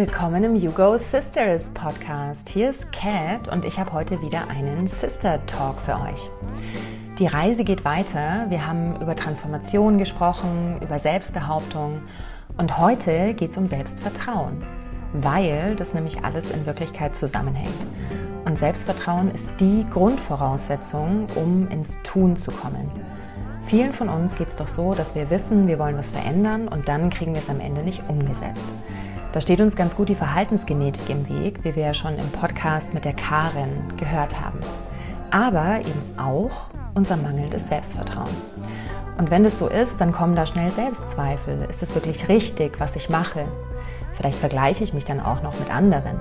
Willkommen im You Go Sisters Podcast. Hier ist Kat und ich habe heute wieder einen Sister Talk für euch. Die Reise geht weiter. Wir haben über Transformation gesprochen, über Selbstbehauptung und heute geht es um Selbstvertrauen, weil das nämlich alles in Wirklichkeit zusammenhängt. Und Selbstvertrauen ist die Grundvoraussetzung, um ins Tun zu kommen. Vielen von uns geht es doch so, dass wir wissen, wir wollen was verändern und dann kriegen wir es am Ende nicht umgesetzt. Da steht uns ganz gut die Verhaltensgenetik im Weg, wie wir ja schon im Podcast mit der Karin gehört haben. Aber eben auch unser mangelndes Selbstvertrauen. Und wenn das so ist, dann kommen da schnell Selbstzweifel. Ist es wirklich richtig, was ich mache? Vielleicht vergleiche ich mich dann auch noch mit anderen.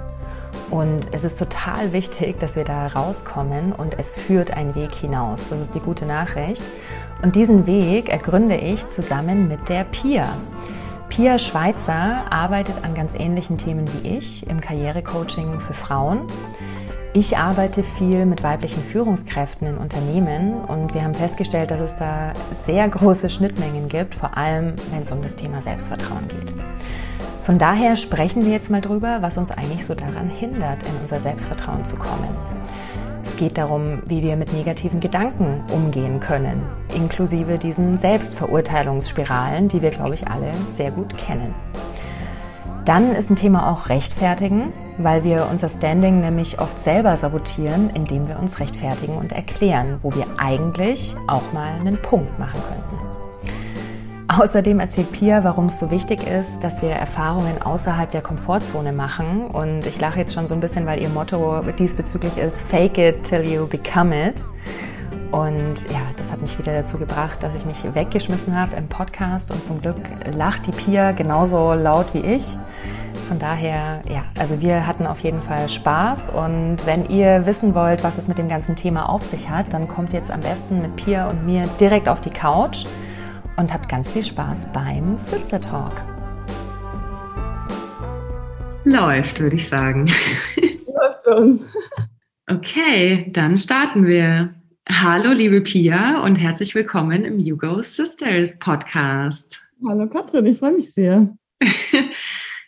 Und es ist total wichtig, dass wir da rauskommen und es führt ein Weg hinaus. Das ist die gute Nachricht. Und diesen Weg ergründe ich zusammen mit der Pia. Pia Schweizer arbeitet an ganz ähnlichen Themen wie ich im Karrierecoaching für Frauen. Ich arbeite viel mit weiblichen Führungskräften in Unternehmen und wir haben festgestellt, dass es da sehr große Schnittmengen gibt, vor allem wenn es um das Thema Selbstvertrauen geht. Von daher sprechen wir jetzt mal drüber, was uns eigentlich so daran hindert, in unser Selbstvertrauen zu kommen. Es geht darum, wie wir mit negativen Gedanken umgehen können, inklusive diesen Selbstverurteilungsspiralen, die wir, glaube ich, alle sehr gut kennen. Dann ist ein Thema auch Rechtfertigen, weil wir unser Standing nämlich oft selber sabotieren, indem wir uns rechtfertigen und erklären, wo wir eigentlich auch mal einen Punkt machen könnten. Außerdem erzählt Pia, warum es so wichtig ist, dass wir Erfahrungen außerhalb der Komfortzone machen. Und ich lache jetzt schon so ein bisschen, weil ihr Motto diesbezüglich ist, fake it till you become it. Und ja, das hat mich wieder dazu gebracht, dass ich mich weggeschmissen habe im Podcast und zum Glück lacht die Pia genauso laut wie ich. Von daher, ja, also wir hatten auf jeden Fall Spaß und wenn ihr wissen wollt, was es mit dem ganzen Thema auf sich hat, dann kommt jetzt am besten mit Pia und mir direkt auf die Couch und habt ganz viel Spaß beim Sister Talk. Läuft, würde ich sagen. Läuft uns. Okay, dann starten wir. Hallo, liebe Pia, und herzlich willkommen im You Go Sisters Podcast. Hallo, Katrin, ich freue mich sehr.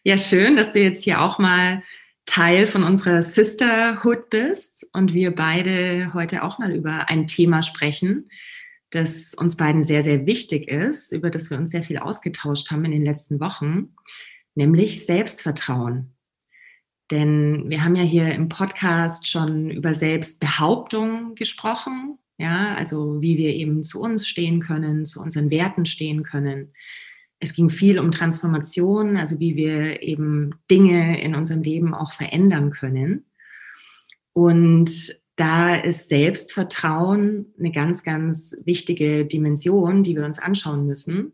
ja, schön, dass du jetzt hier auch mal Teil von unserer Sisterhood bist und wir beide heute auch mal über ein Thema sprechen, das uns beiden sehr, sehr wichtig ist, über das wir uns sehr viel ausgetauscht haben in den letzten Wochen, nämlich Selbstvertrauen. Denn wir haben ja hier im Podcast schon über Selbstbehauptung gesprochen, ja, also wie wir eben zu uns stehen können, zu unseren Werten stehen können. Es ging viel um Transformation, also wie wir eben Dinge in unserem Leben auch verändern können. Und da ist Selbstvertrauen eine ganz, ganz wichtige Dimension, die wir uns anschauen müssen,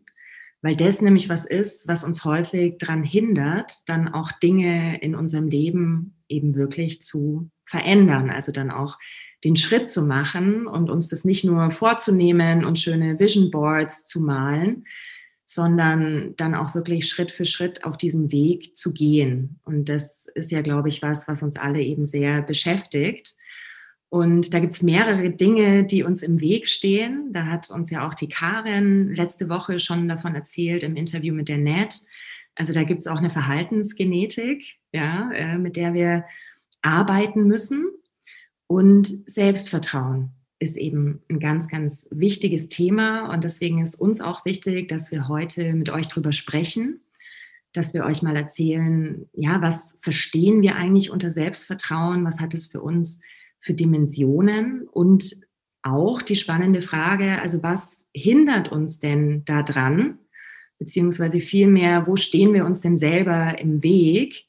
weil das nämlich was ist, was uns häufig daran hindert, dann auch Dinge in unserem Leben eben wirklich zu verändern, also dann auch den Schritt zu machen und uns das nicht nur vorzunehmen und schöne Vision Boards zu malen, sondern dann auch wirklich Schritt für Schritt auf diesem Weg zu gehen. Und das ist ja, glaube ich, was, was uns alle eben sehr beschäftigt. Und da gibt es mehrere Dinge, die uns im Weg stehen. Da hat uns ja auch die Karin letzte Woche schon davon erzählt im Interview mit der Net. Also da gibt es auch eine Verhaltensgenetik, ja, äh, mit der wir arbeiten müssen. Und Selbstvertrauen ist eben ein ganz, ganz wichtiges Thema. Und deswegen ist uns auch wichtig, dass wir heute mit euch drüber sprechen, dass wir euch mal erzählen, ja, was verstehen wir eigentlich unter Selbstvertrauen? Was hat es für uns für Dimensionen und auch die spannende Frage, also was hindert uns denn daran, beziehungsweise vielmehr, wo stehen wir uns denn selber im Weg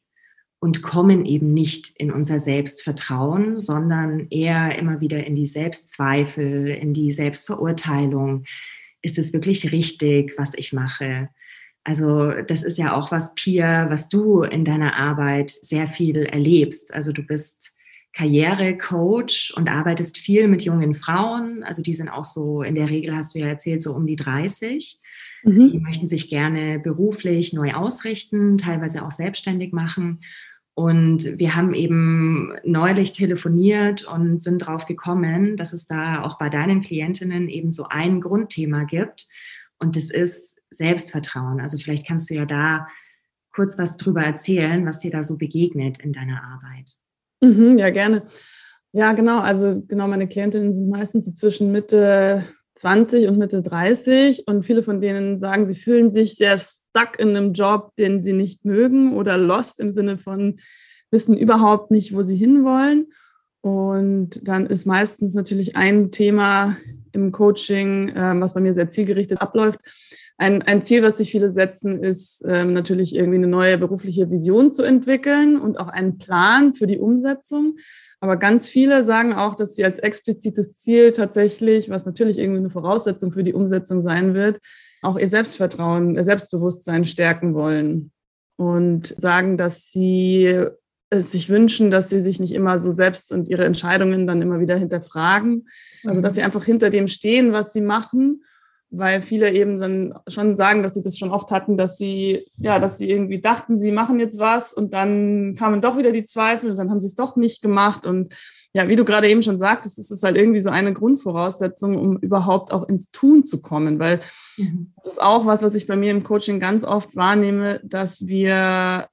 und kommen eben nicht in unser Selbstvertrauen, sondern eher immer wieder in die Selbstzweifel, in die Selbstverurteilung. Ist es wirklich richtig, was ich mache? Also das ist ja auch was, Pia, was du in deiner Arbeit sehr viel erlebst. Also du bist Karrierecoach und arbeitest viel mit jungen Frauen. Also die sind auch so, in der Regel hast du ja erzählt, so um die 30. Mhm. Die möchten sich gerne beruflich neu ausrichten, teilweise auch selbstständig machen. Und wir haben eben neulich telefoniert und sind drauf gekommen, dass es da auch bei deinen Klientinnen eben so ein Grundthema gibt. Und das ist Selbstvertrauen. Also vielleicht kannst du ja da kurz was drüber erzählen, was dir da so begegnet in deiner Arbeit. Mhm, ja, gerne. Ja, genau. Also genau, meine Klientinnen sind meistens zwischen Mitte 20 und Mitte 30 und viele von denen sagen, sie fühlen sich sehr stuck in einem Job, den sie nicht mögen oder lost im Sinne von wissen überhaupt nicht, wo sie hinwollen. Und dann ist meistens natürlich ein Thema im Coaching, äh, was bei mir sehr zielgerichtet abläuft. Ein, ein Ziel, was sich viele setzen, ist ähm, natürlich irgendwie eine neue berufliche Vision zu entwickeln und auch einen Plan für die Umsetzung. Aber ganz viele sagen auch, dass sie als explizites Ziel tatsächlich, was natürlich irgendwie eine Voraussetzung für die Umsetzung sein wird, auch ihr Selbstvertrauen, ihr Selbstbewusstsein stärken wollen und sagen, dass sie es sich wünschen, dass sie sich nicht immer so selbst und ihre Entscheidungen dann immer wieder hinterfragen. Also, dass sie mhm. einfach hinter dem stehen, was sie machen weil viele eben dann schon sagen, dass sie das schon oft hatten, dass sie, ja, dass sie irgendwie dachten, sie machen jetzt was und dann kamen doch wieder die Zweifel und dann haben sie es doch nicht gemacht. Und ja, wie du gerade eben schon sagtest, das ist halt irgendwie so eine Grundvoraussetzung, um überhaupt auch ins Tun zu kommen, weil mhm. das ist auch was, was ich bei mir im Coaching ganz oft wahrnehme, dass wir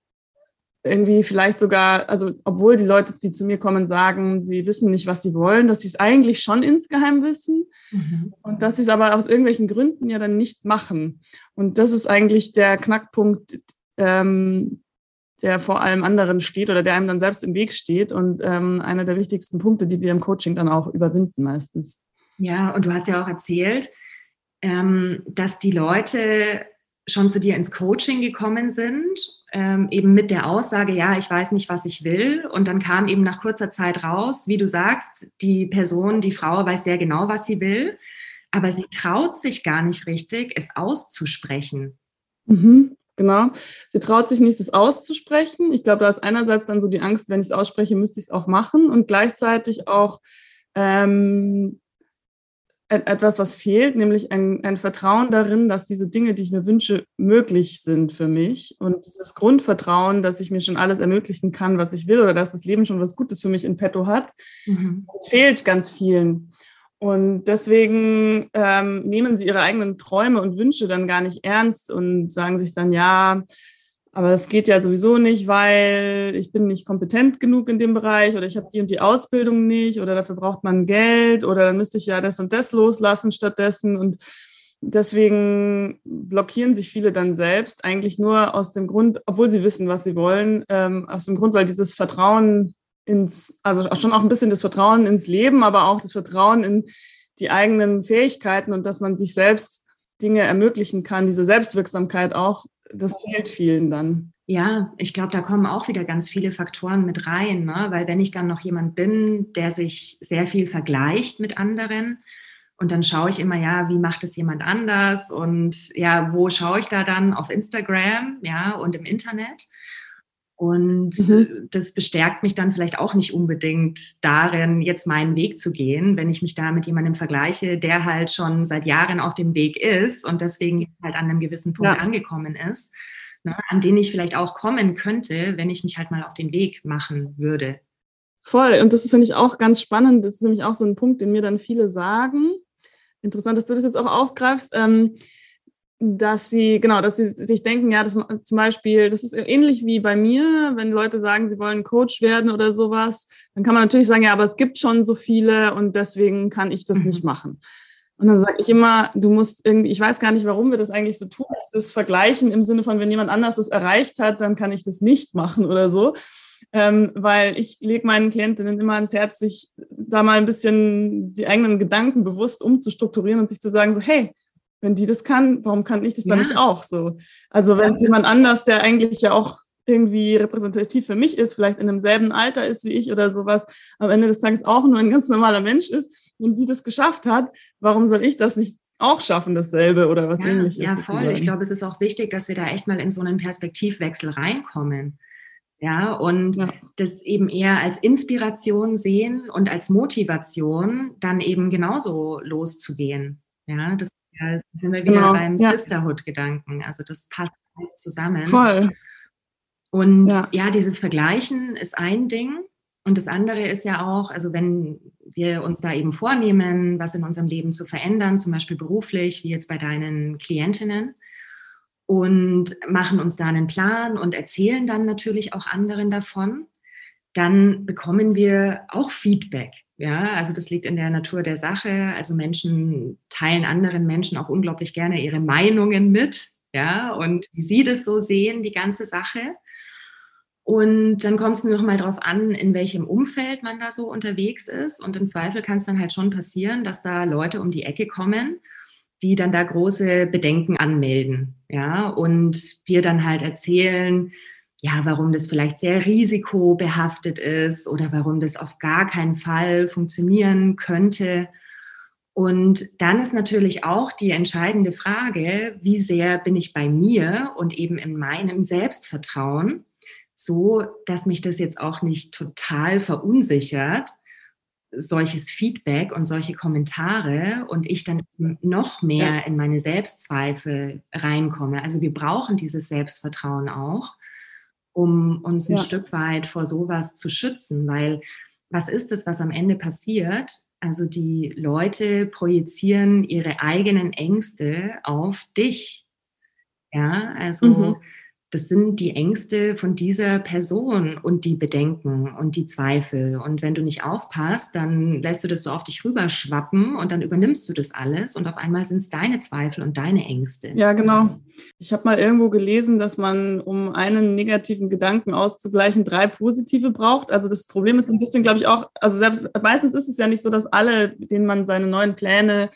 irgendwie vielleicht sogar, also obwohl die Leute, die zu mir kommen, sagen, sie wissen nicht, was sie wollen, dass sie es eigentlich schon insgeheim wissen mhm. und dass sie es aber aus irgendwelchen Gründen ja dann nicht machen. Und das ist eigentlich der Knackpunkt, ähm, der vor allem anderen steht oder der einem dann selbst im Weg steht und ähm, einer der wichtigsten Punkte, die wir im Coaching dann auch überwinden meistens. Ja, und du hast ja auch erzählt, ähm, dass die Leute schon zu dir ins Coaching gekommen sind ähm, eben mit der Aussage, ja, ich weiß nicht, was ich will. Und dann kam eben nach kurzer Zeit raus, wie du sagst, die Person, die Frau weiß sehr genau, was sie will, aber sie traut sich gar nicht richtig, es auszusprechen. Mhm, genau. Sie traut sich nicht, es auszusprechen. Ich glaube, da ist einerseits dann so die Angst, wenn ich es ausspreche, müsste ich es auch machen und gleichzeitig auch ähm, etwas, was fehlt, nämlich ein, ein Vertrauen darin, dass diese Dinge, die ich mir wünsche, möglich sind für mich. Und das Grundvertrauen, dass ich mir schon alles ermöglichen kann, was ich will, oder dass das Leben schon was Gutes für mich in petto hat, mhm. fehlt ganz vielen. Und deswegen ähm, nehmen sie ihre eigenen Träume und Wünsche dann gar nicht ernst und sagen sich dann, ja, aber das geht ja sowieso nicht, weil ich bin nicht kompetent genug in dem Bereich oder ich habe die und die Ausbildung nicht oder dafür braucht man Geld oder dann müsste ich ja das und das loslassen stattdessen. Und deswegen blockieren sich viele dann selbst eigentlich nur aus dem Grund, obwohl sie wissen, was sie wollen, ähm, aus dem Grund, weil dieses Vertrauen ins, also schon auch ein bisschen das Vertrauen ins Leben, aber auch das Vertrauen in die eigenen Fähigkeiten und dass man sich selbst Dinge ermöglichen kann, diese Selbstwirksamkeit auch, das fehlt vielen dann. Ja, ich glaube, da kommen auch wieder ganz viele Faktoren mit rein, ne? weil wenn ich dann noch jemand bin, der sich sehr viel vergleicht mit anderen und dann schaue ich immer, ja, wie macht es jemand anders und ja, wo schaue ich da dann auf Instagram, ja, und im Internet. Und mhm. das bestärkt mich dann vielleicht auch nicht unbedingt darin, jetzt meinen Weg zu gehen, wenn ich mich da mit jemandem vergleiche, der halt schon seit Jahren auf dem Weg ist und deswegen halt an einem gewissen Punkt ja. angekommen ist, ne, an den ich vielleicht auch kommen könnte, wenn ich mich halt mal auf den Weg machen würde. Voll. Und das finde ich auch ganz spannend. Das ist nämlich auch so ein Punkt, den mir dann viele sagen. Interessant, dass du das jetzt auch aufgreifst. Ähm, dass sie, genau, dass sie sich denken, ja, das zum Beispiel, das ist ähnlich wie bei mir, wenn Leute sagen, sie wollen Coach werden oder sowas, dann kann man natürlich sagen, ja, aber es gibt schon so viele und deswegen kann ich das mhm. nicht machen. Und dann sage ich immer, du musst irgendwie, ich weiß gar nicht, warum wir das eigentlich so tun, das Vergleichen im Sinne von, wenn jemand anders das erreicht hat, dann kann ich das nicht machen oder so. Ähm, weil ich lege meinen Klientinnen immer ans Herz, sich da mal ein bisschen die eigenen Gedanken bewusst umzustrukturieren und sich zu sagen, so, hey, wenn die das kann, warum kann ich das ja. dann nicht auch so? Also wenn es jemand anders, der eigentlich ja auch irgendwie repräsentativ für mich ist, vielleicht in demselben Alter ist wie ich oder sowas, am Ende des Tages auch nur ein ganz normaler Mensch ist und die das geschafft hat, warum soll ich das nicht auch schaffen, dasselbe oder was ja, ähnliches? Ja, voll. Sozusagen. Ich glaube, es ist auch wichtig, dass wir da echt mal in so einen Perspektivwechsel reinkommen. Ja, und ja. das eben eher als Inspiration sehen und als Motivation dann eben genauso loszugehen. Ja, das ja, sind wir wieder genau. beim ja. Sisterhood-Gedanken. Also das passt alles zusammen. Voll. Und ja. ja, dieses Vergleichen ist ein Ding. Und das andere ist ja auch, also wenn wir uns da eben vornehmen, was in unserem Leben zu verändern, zum Beispiel beruflich, wie jetzt bei deinen Klientinnen, und machen uns da einen Plan und erzählen dann natürlich auch anderen davon, dann bekommen wir auch Feedback. Ja, also das liegt in der Natur der Sache. Also Menschen teilen anderen Menschen auch unglaublich gerne ihre Meinungen mit, ja, und wie sie das so sehen, die ganze Sache. Und dann kommt es nur noch mal darauf an, in welchem Umfeld man da so unterwegs ist. Und im Zweifel kann es dann halt schon passieren, dass da Leute um die Ecke kommen, die dann da große Bedenken anmelden, ja, und dir dann halt erzählen, ja, warum das vielleicht sehr risikobehaftet ist oder warum das auf gar keinen Fall funktionieren könnte. Und dann ist natürlich auch die entscheidende Frage, wie sehr bin ich bei mir und eben in meinem Selbstvertrauen so, dass mich das jetzt auch nicht total verunsichert, solches Feedback und solche Kommentare und ich dann noch mehr in meine Selbstzweifel reinkomme. Also wir brauchen dieses Selbstvertrauen auch, um uns ein ja. Stück weit vor sowas zu schützen, weil was ist es, was am Ende passiert? Also die Leute projizieren ihre eigenen Ängste auf dich. Ja, also mhm das sind die Ängste von dieser Person und die Bedenken und die Zweifel. Und wenn du nicht aufpasst, dann lässt du das so auf dich rüberschwappen und dann übernimmst du das alles und auf einmal sind es deine Zweifel und deine Ängste. Ja, genau. Ich habe mal irgendwo gelesen, dass man, um einen negativen Gedanken auszugleichen, drei positive braucht. Also das Problem ist ein bisschen, glaube ich, auch, also selbst meistens ist es ja nicht so, dass alle, denen man seine neuen Pläne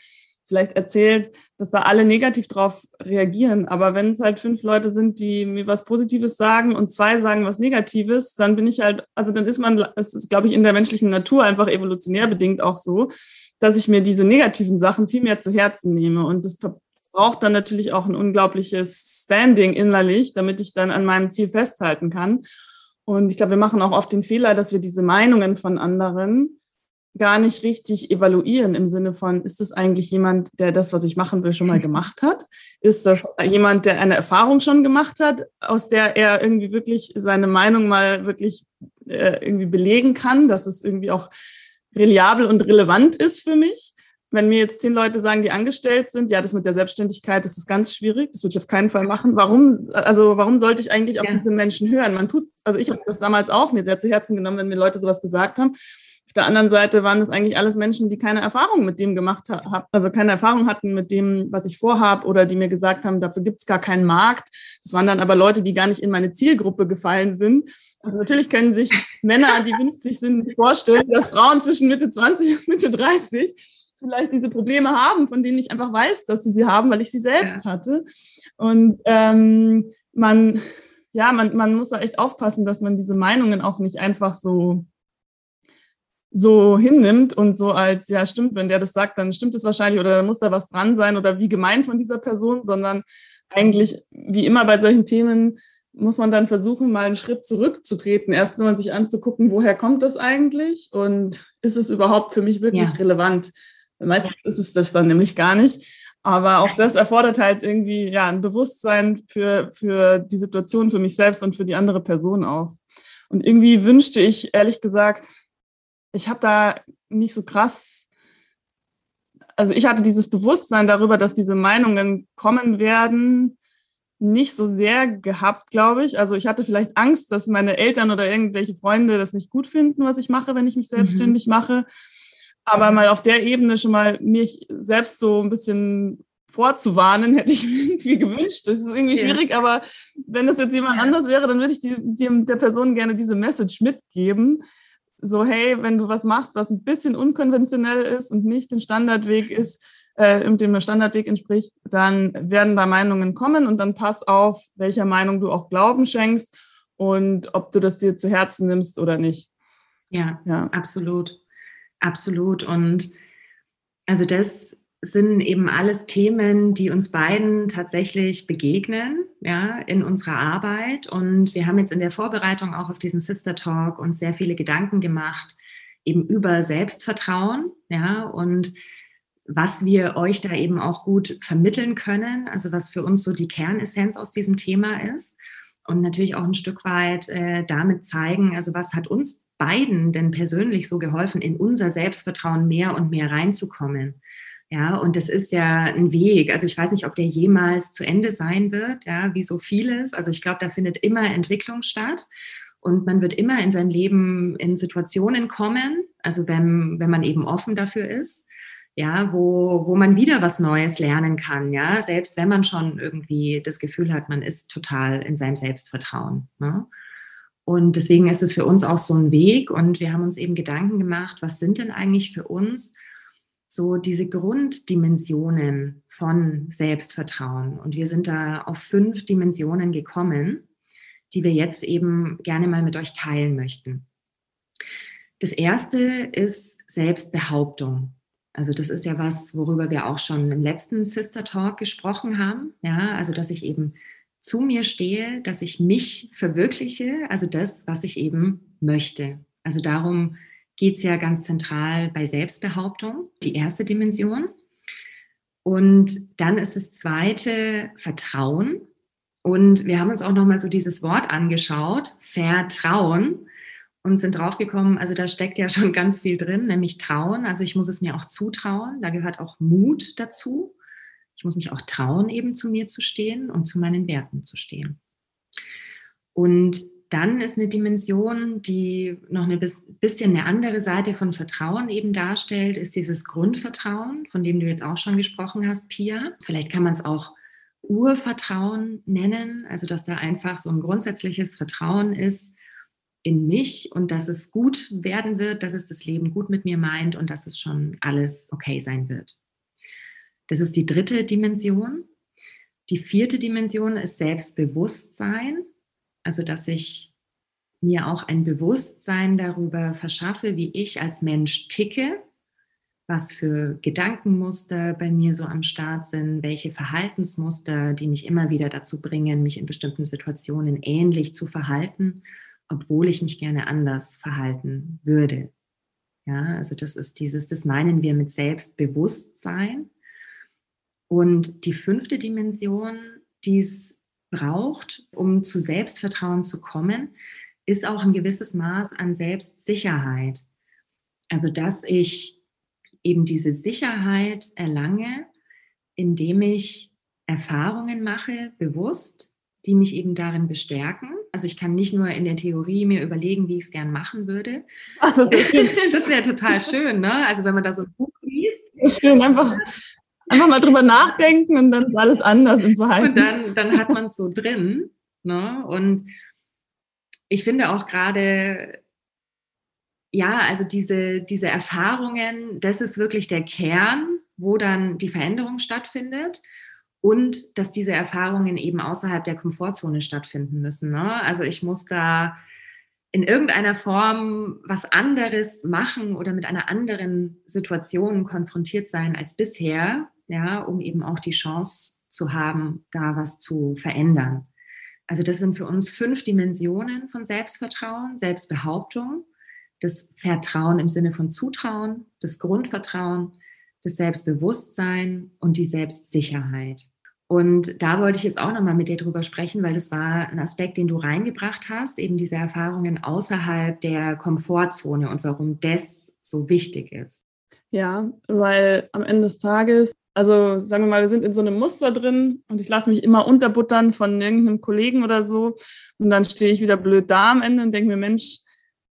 vielleicht erzählt, dass da alle negativ drauf reagieren. Aber wenn es halt fünf Leute sind, die mir was Positives sagen und zwei sagen was Negatives, dann bin ich halt, also dann ist man, es ist, glaube ich, in der menschlichen Natur einfach evolutionär bedingt auch so, dass ich mir diese negativen Sachen viel mehr zu Herzen nehme. Und das braucht dann natürlich auch ein unglaubliches Standing innerlich, damit ich dann an meinem Ziel festhalten kann. Und ich glaube, wir machen auch oft den Fehler, dass wir diese Meinungen von anderen gar nicht richtig evaluieren im Sinne von, ist das eigentlich jemand, der das, was ich machen will, schon mal gemacht hat? Ist das jemand, der eine Erfahrung schon gemacht hat, aus der er irgendwie wirklich seine Meinung mal wirklich äh, irgendwie belegen kann, dass es irgendwie auch reliabel und relevant ist für mich? Wenn mir jetzt zehn Leute sagen, die angestellt sind, ja, das mit der Selbstständigkeit, das ist ganz schwierig, das würde ich auf keinen Fall machen. Warum, also warum sollte ich eigentlich auf ja. diese Menschen hören? Man tut, also ich habe das damals auch mir sehr zu Herzen genommen, wenn mir Leute sowas gesagt haben. Auf der anderen Seite waren es eigentlich alles Menschen, die keine Erfahrung mit dem gemacht haben, also keine Erfahrung hatten mit dem, was ich vorhabe oder die mir gesagt haben, dafür gibt es gar keinen Markt. Das waren dann aber Leute, die gar nicht in meine Zielgruppe gefallen sind. Also natürlich können sich Männer, die 50 sind, vorstellen, dass Frauen zwischen Mitte 20 und Mitte 30 vielleicht diese Probleme haben, von denen ich einfach weiß, dass sie sie haben, weil ich sie selbst ja. hatte. Und ähm, man, ja, man, man muss da echt aufpassen, dass man diese Meinungen auch nicht einfach so so hinnimmt und so als, ja, stimmt, wenn der das sagt, dann stimmt es wahrscheinlich oder dann muss da was dran sein oder wie gemeint von dieser Person, sondern eigentlich, wie immer bei solchen Themen, muss man dann versuchen, mal einen Schritt zurückzutreten, erst mal sich anzugucken, woher kommt das eigentlich und ist es überhaupt für mich wirklich ja. relevant? Meistens ist es das dann nämlich gar nicht. Aber auch das erfordert halt irgendwie ja ein Bewusstsein für, für die Situation, für mich selbst und für die andere Person auch. Und irgendwie wünschte ich, ehrlich gesagt, ich habe da nicht so krass, also ich hatte dieses Bewusstsein darüber, dass diese Meinungen kommen werden, nicht so sehr gehabt, glaube ich. Also ich hatte vielleicht Angst, dass meine Eltern oder irgendwelche Freunde das nicht gut finden, was ich mache, wenn ich mich selbstständig mhm. mache. Aber mal auf der Ebene schon mal mich selbst so ein bisschen vorzuwarnen, hätte ich mir irgendwie gewünscht. Das ist irgendwie ja. schwierig, aber wenn es jetzt jemand ja. anders wäre, dann würde ich die, die, der Person gerne diese Message mitgeben, so, hey, wenn du was machst, was ein bisschen unkonventionell ist und nicht den Standardweg ist, äh, dem Standardweg entspricht, dann werden da Meinungen kommen und dann pass auf, welcher Meinung du auch Glauben schenkst und ob du das dir zu Herzen nimmst oder nicht. Ja, ja. absolut. Absolut. Und also das sind eben alles Themen, die uns beiden tatsächlich begegnen, ja, in unserer Arbeit. Und wir haben jetzt in der Vorbereitung auch auf diesen Sister Talk uns sehr viele Gedanken gemacht, eben über Selbstvertrauen, ja, und was wir euch da eben auch gut vermitteln können, also was für uns so die Kernessenz aus diesem Thema ist. Und natürlich auch ein Stück weit äh, damit zeigen, also was hat uns beiden denn persönlich so geholfen, in unser Selbstvertrauen mehr und mehr reinzukommen. Ja, und das ist ja ein Weg. Also ich weiß nicht, ob der jemals zu Ende sein wird, ja, wie so vieles. Also ich glaube, da findet immer Entwicklung statt. Und man wird immer in seinem Leben in Situationen kommen, also wenn, wenn man eben offen dafür ist, ja, wo, wo man wieder was Neues lernen kann, ja, selbst wenn man schon irgendwie das Gefühl hat, man ist total in seinem Selbstvertrauen. Ne? Und deswegen ist es für uns auch so ein Weg und wir haben uns eben Gedanken gemacht, was sind denn eigentlich für uns so diese Grunddimensionen von Selbstvertrauen? Und wir sind da auf fünf Dimensionen gekommen, die wir jetzt eben gerne mal mit euch teilen möchten. Das erste ist Selbstbehauptung. Also das ist ja was, worüber wir auch schon im letzten Sister Talk gesprochen haben. Ja, also dass ich eben zu mir stehe, dass ich mich verwirkliche, also das, was ich eben möchte. Also darum geht es ja ganz zentral bei Selbstbehauptung, die erste Dimension. Und dann ist das zweite Vertrauen. Und wir haben uns auch nochmal so dieses Wort angeschaut, Vertrauen und sind draufgekommen, also da steckt ja schon ganz viel drin, nämlich Trauen. Also ich muss es mir auch zutrauen. Da gehört auch Mut dazu. Ich muss mich auch trauen, eben zu mir zu stehen und zu meinen Werten zu stehen. Und dann ist eine Dimension, die noch ein bisschen eine andere Seite von Vertrauen eben darstellt, ist dieses Grundvertrauen, von dem du jetzt auch schon gesprochen hast, Pia. Vielleicht kann man es auch Urvertrauen nennen, also dass da einfach so ein grundsätzliches Vertrauen ist, in mich und dass es gut werden wird, dass es das Leben gut mit mir meint und dass es schon alles okay sein wird. Das ist die dritte Dimension. Die vierte Dimension ist Selbstbewusstsein, also dass ich mir auch ein Bewusstsein darüber verschaffe, wie ich als Mensch ticke, was für Gedankenmuster bei mir so am Start sind, welche Verhaltensmuster, die mich immer wieder dazu bringen, mich in bestimmten Situationen ähnlich zu verhalten obwohl ich mich gerne anders verhalten würde. Ja, also das ist dieses, das meinen wir mit Selbstbewusstsein. Und die fünfte Dimension, die es braucht, um zu Selbstvertrauen zu kommen, ist auch ein gewisses Maß an Selbstsicherheit. Also dass ich eben diese Sicherheit erlange, indem ich Erfahrungen mache, bewusst, die mich eben darin bestärken also ich kann nicht nur in der Theorie mir überlegen, wie ich es gern machen würde. Ach, das wäre wär total schön, ne? Also wenn man da so ein Buch liest. Schön, einfach, einfach mal drüber nachdenken und dann ist alles anders im Verhalten. Und dann, dann hat man es so drin. Ne? Und ich finde auch gerade, ja, also diese, diese Erfahrungen, das ist wirklich der Kern, wo dann die Veränderung stattfindet und dass diese Erfahrungen eben außerhalb der Komfortzone stattfinden müssen. Ne? Also ich muss da in irgendeiner Form was anderes machen oder mit einer anderen Situation konfrontiert sein als bisher, ja, um eben auch die Chance zu haben, da was zu verändern. Also das sind für uns fünf Dimensionen von Selbstvertrauen, Selbstbehauptung, das Vertrauen im Sinne von Zutrauen, das Grundvertrauen, das Selbstbewusstsein und die Selbstsicherheit. Und da wollte ich jetzt auch nochmal mit dir drüber sprechen, weil das war ein Aspekt, den du reingebracht hast, eben diese Erfahrungen außerhalb der Komfortzone und warum das so wichtig ist. Ja, weil am Ende des Tages, also sagen wir mal, wir sind in so einem Muster drin und ich lasse mich immer unterbuttern von irgendeinem Kollegen oder so und dann stehe ich wieder blöd da am Ende und denke mir, Mensch,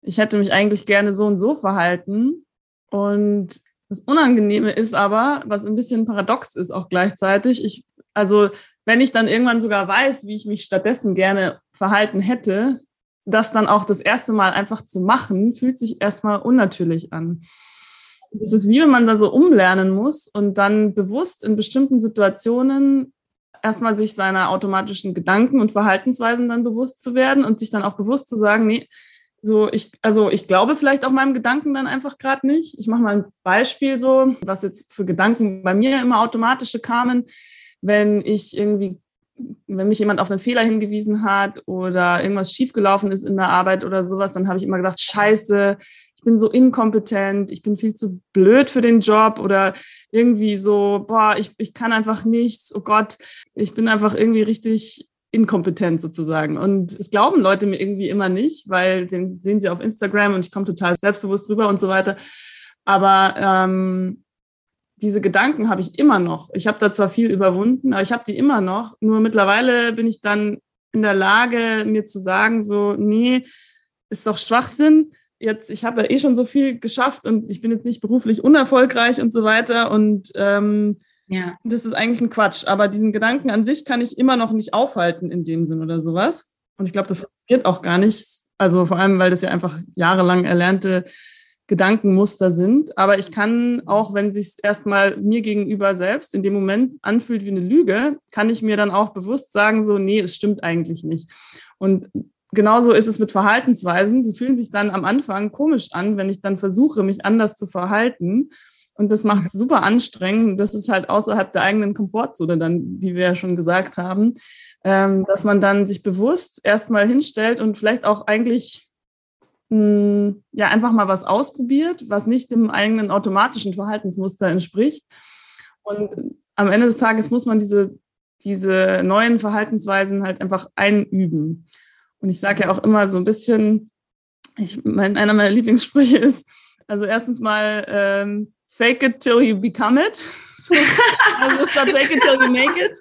ich hätte mich eigentlich gerne so und so verhalten. Und das Unangenehme ist aber, was ein bisschen paradox ist auch gleichzeitig, ich also wenn ich dann irgendwann sogar weiß, wie ich mich stattdessen gerne verhalten hätte, das dann auch das erste Mal einfach zu machen, fühlt sich erstmal unnatürlich an. Es ist wie wenn man da so umlernen muss und dann bewusst in bestimmten Situationen erstmal sich seiner automatischen Gedanken und Verhaltensweisen dann bewusst zu werden und sich dann auch bewusst zu sagen, nee, so ich, also ich glaube vielleicht auch meinem Gedanken dann einfach gerade nicht. Ich mache mal ein Beispiel so, was jetzt für Gedanken bei mir immer automatische kamen wenn ich irgendwie, wenn mich jemand auf einen Fehler hingewiesen hat oder irgendwas schiefgelaufen ist in der Arbeit oder sowas, dann habe ich immer gedacht, scheiße, ich bin so inkompetent, ich bin viel zu blöd für den Job oder irgendwie so, boah, ich, ich kann einfach nichts, oh Gott, ich bin einfach irgendwie richtig inkompetent sozusagen. Und es glauben Leute mir irgendwie immer nicht, weil den sehen sie auf Instagram und ich komme total selbstbewusst rüber und so weiter. Aber ähm, diese Gedanken habe ich immer noch. Ich habe da zwar viel überwunden, aber ich habe die immer noch. Nur mittlerweile bin ich dann in der Lage, mir zu sagen, so, nee, ist doch Schwachsinn. Jetzt, ich habe ja eh schon so viel geschafft und ich bin jetzt nicht beruflich unerfolgreich und so weiter. Und ähm, ja. das ist eigentlich ein Quatsch. Aber diesen Gedanken an sich kann ich immer noch nicht aufhalten in dem Sinn oder sowas. Und ich glaube, das funktioniert auch gar nicht. Also vor allem, weil das ja einfach jahrelang erlernte Gedankenmuster sind. Aber ich kann auch, wenn sich erstmal mir gegenüber selbst in dem Moment anfühlt wie eine Lüge, kann ich mir dann auch bewusst sagen, so, nee, es stimmt eigentlich nicht. Und genauso ist es mit Verhaltensweisen. Sie fühlen sich dann am Anfang komisch an, wenn ich dann versuche, mich anders zu verhalten. Und das macht es super anstrengend. Das ist halt außerhalb der eigenen Komfortzone dann, wie wir ja schon gesagt haben, ähm, dass man dann sich bewusst erstmal hinstellt und vielleicht auch eigentlich hm, ja einfach mal was ausprobiert, was nicht dem eigenen automatischen Verhaltensmuster entspricht. Und am Ende des Tages muss man diese, diese neuen Verhaltensweisen halt einfach einüben. Und ich sage ja auch immer so ein bisschen, ich, mein, einer meiner Lieblingssprüche ist, also erstens mal ähm, fake it till you become it. So, also statt fake it till you make it.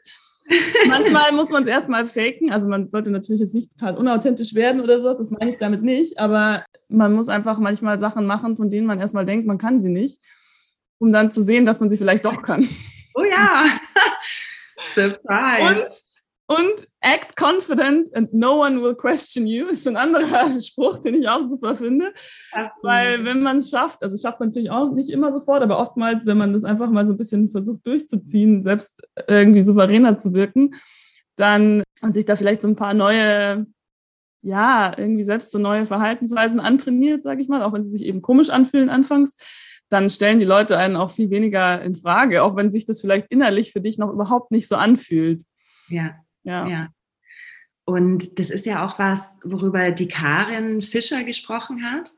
Manchmal muss man es erstmal faken. Also man sollte natürlich jetzt nicht total unauthentisch werden oder sowas, das meine ich damit nicht. Aber man muss einfach manchmal Sachen machen, von denen man erstmal denkt, man kann sie nicht, um dann zu sehen, dass man sie vielleicht doch kann. Oh ja. Surprise. Und act confident and no one will question you ist ein anderer Spruch, den ich auch super finde. Absolut. Weil wenn man es schafft, also schafft man natürlich auch nicht immer sofort, aber oftmals, wenn man das einfach mal so ein bisschen versucht durchzuziehen, selbst irgendwie souveräner zu wirken, dann und sich da vielleicht so ein paar neue, ja, irgendwie selbst so neue Verhaltensweisen antrainiert, sage ich mal, auch wenn sie sich eben komisch anfühlen anfangs, dann stellen die Leute einen auch viel weniger in Frage, auch wenn sich das vielleicht innerlich für dich noch überhaupt nicht so anfühlt. Ja, ja. ja. Und das ist ja auch was, worüber die Karin Fischer gesprochen hat.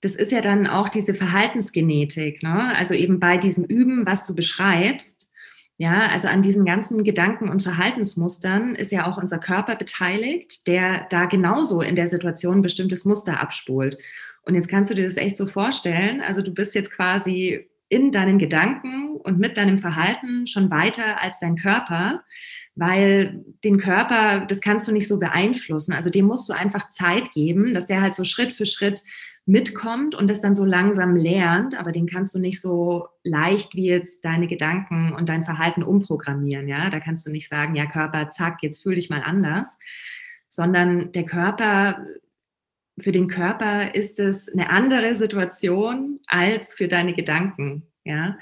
Das ist ja dann auch diese Verhaltensgenetik, ne? also eben bei diesem Üben, was du beschreibst. Ja, also an diesen ganzen Gedanken und Verhaltensmustern ist ja auch unser Körper beteiligt, der da genauso in der Situation ein bestimmtes Muster abspult. Und jetzt kannst du dir das echt so vorstellen. Also du bist jetzt quasi in deinen Gedanken und mit deinem Verhalten schon weiter als dein Körper weil den Körper, das kannst du nicht so beeinflussen. Also dem musst du einfach Zeit geben, dass der halt so Schritt für Schritt mitkommt und das dann so langsam lernt, aber den kannst du nicht so leicht wie jetzt deine Gedanken und dein Verhalten umprogrammieren, ja? Da kannst du nicht sagen, ja Körper, zack, jetzt fühl dich mal anders, sondern der Körper für den Körper ist es eine andere Situation als für deine Gedanken, ja?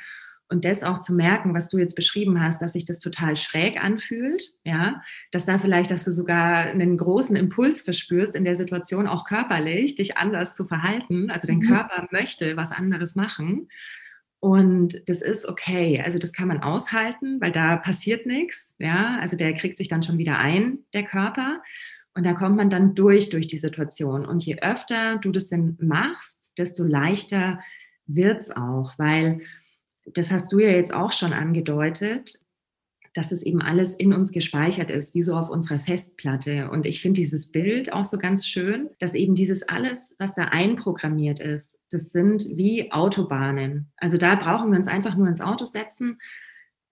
Und das auch zu merken, was du jetzt beschrieben hast, dass sich das total schräg anfühlt, ja, dass da vielleicht, dass du sogar einen großen Impuls verspürst in der Situation, auch körperlich, dich anders zu verhalten. Also dein mhm. Körper möchte was anderes machen. Und das ist okay. Also das kann man aushalten, weil da passiert nichts, ja. Also der kriegt sich dann schon wieder ein, der Körper. Und da kommt man dann durch, durch die Situation. Und je öfter du das denn machst, desto leichter wird es auch, weil das hast du ja jetzt auch schon angedeutet, dass es eben alles in uns gespeichert ist, wie so auf unserer Festplatte. Und ich finde dieses Bild auch so ganz schön, dass eben dieses alles, was da einprogrammiert ist, das sind wie Autobahnen. Also da brauchen wir uns einfach nur ins Auto setzen,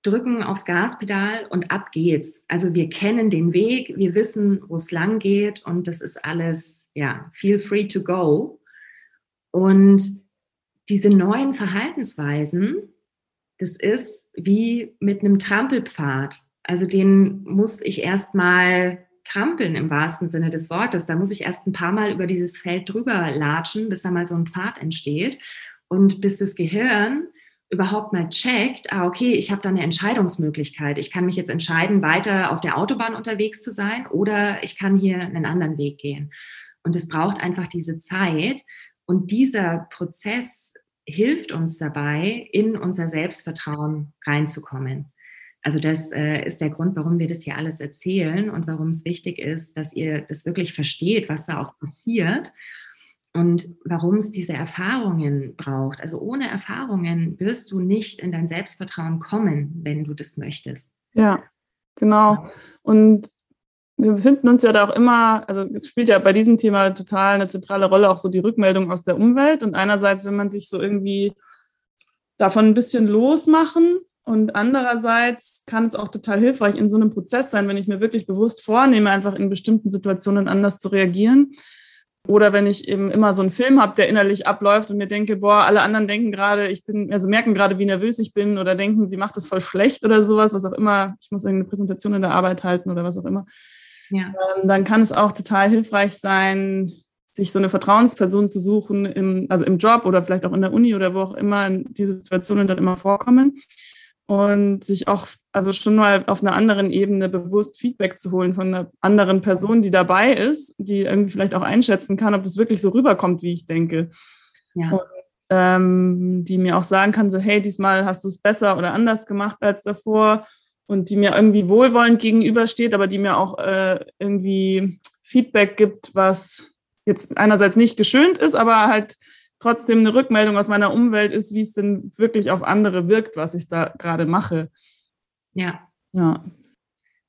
drücken aufs Gaspedal und ab geht's. Also wir kennen den Weg, wir wissen, wo es lang geht und das ist alles, ja, feel free to go. Und diese neuen Verhaltensweisen, das ist wie mit einem Trampelpfad. Also den muss ich erst mal trampeln im wahrsten Sinne des Wortes. Da muss ich erst ein paar Mal über dieses Feld drüber latschen, bis da mal so ein Pfad entsteht und bis das Gehirn überhaupt mal checkt, ah, okay, ich habe da eine Entscheidungsmöglichkeit. Ich kann mich jetzt entscheiden, weiter auf der Autobahn unterwegs zu sein oder ich kann hier einen anderen Weg gehen. Und es braucht einfach diese Zeit. Und dieser Prozess hilft uns dabei, in unser Selbstvertrauen reinzukommen. Also das äh, ist der Grund, warum wir das hier alles erzählen und warum es wichtig ist, dass ihr das wirklich versteht, was da auch passiert und warum es diese Erfahrungen braucht. Also ohne Erfahrungen wirst du nicht in dein Selbstvertrauen kommen, wenn du das möchtest. Ja, genau. Und wir befinden uns ja da auch immer, also es spielt ja bei diesem Thema total eine zentrale Rolle auch so die Rückmeldung aus der Umwelt. Und einerseits, wenn man sich so irgendwie davon ein bisschen losmachen. Und andererseits kann es auch total hilfreich in so einem Prozess sein, wenn ich mir wirklich bewusst vornehme, einfach in bestimmten Situationen anders zu reagieren. Oder wenn ich eben immer so einen Film habe, der innerlich abläuft und mir denke, boah, alle anderen denken gerade, ich bin, also merken gerade, wie nervös ich bin oder denken, sie macht das voll schlecht oder sowas, was auch immer. Ich muss irgendeine Präsentation in der Arbeit halten oder was auch immer. Ja. Ähm, dann kann es auch total hilfreich sein, sich so eine Vertrauensperson zu suchen, im, also im Job oder vielleicht auch in der Uni oder wo auch immer diese Situationen dann immer vorkommen. Und sich auch, also schon mal auf einer anderen Ebene bewusst Feedback zu holen von einer anderen Person, die dabei ist, die irgendwie vielleicht auch einschätzen kann, ob das wirklich so rüberkommt, wie ich denke. Ja. Und, ähm, die mir auch sagen kann, so, hey, diesmal hast du es besser oder anders gemacht als davor und die mir irgendwie wohlwollend gegenübersteht, aber die mir auch äh, irgendwie Feedback gibt, was jetzt einerseits nicht geschönt ist, aber halt trotzdem eine Rückmeldung aus meiner Umwelt ist, wie es denn wirklich auf andere wirkt, was ich da gerade mache. Ja. Ja.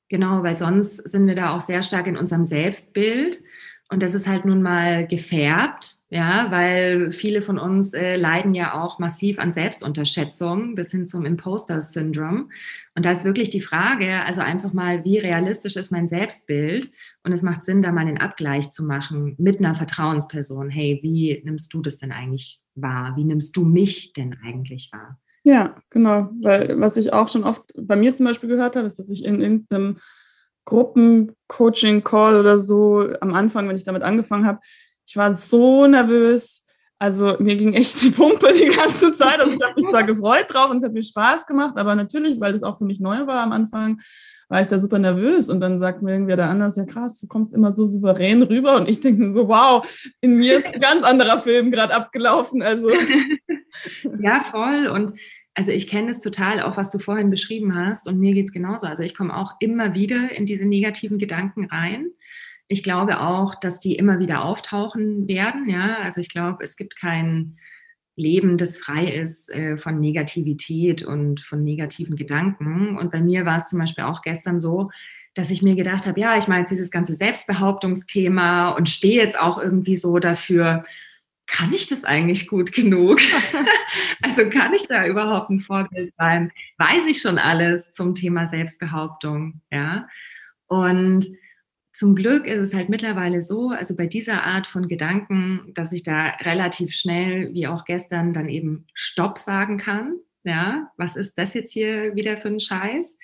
Genau, weil sonst sind wir da auch sehr stark in unserem Selbstbild und das ist halt nun mal gefärbt, ja, weil viele von uns äh, leiden ja auch massiv an Selbstunterschätzung bis hin zum Imposter-Syndrom. Und da ist wirklich die Frage, also einfach mal, wie realistisch ist mein Selbstbild? Und es macht Sinn, da mal einen Abgleich zu machen mit einer Vertrauensperson. Hey, wie nimmst du das denn eigentlich wahr? Wie nimmst du mich denn eigentlich wahr? Ja, genau. Weil was ich auch schon oft bei mir zum Beispiel gehört habe, ist, dass ich in irgendeinem Gruppencoaching-Call oder so am Anfang, wenn ich damit angefangen habe, ich war so nervös. Also mir ging echt die Pumpe die ganze Zeit. Also ich habe mich zwar gefreut drauf und es hat mir Spaß gemacht, aber natürlich, weil das auch für mich neu war am Anfang, war ich da super nervös. Und dann sagt mir irgendwer der anders, ja krass, du kommst immer so souverän rüber. Und ich denke so, wow, in mir ist ein ganz anderer Film gerade abgelaufen. Also. Ja, voll. Und also ich kenne es total, auch was du vorhin beschrieben hast, und mir geht es genauso. Also ich komme auch immer wieder in diese negativen Gedanken rein. Ich glaube auch, dass die immer wieder auftauchen werden. Ja, also ich glaube, es gibt kein Leben, das frei ist äh, von Negativität und von negativen Gedanken. Und bei mir war es zum Beispiel auch gestern so, dass ich mir gedacht habe, ja, ich meine jetzt dieses ganze Selbstbehauptungsthema und stehe jetzt auch irgendwie so dafür, kann ich das eigentlich gut genug? also kann ich da überhaupt ein Vorbild sein? Weiß ich schon alles zum Thema Selbstbehauptung? Ja. Und zum Glück ist es halt mittlerweile so, also bei dieser Art von Gedanken, dass ich da relativ schnell, wie auch gestern, dann eben Stopp sagen kann. Ja, was ist das jetzt hier wieder für ein Scheiß?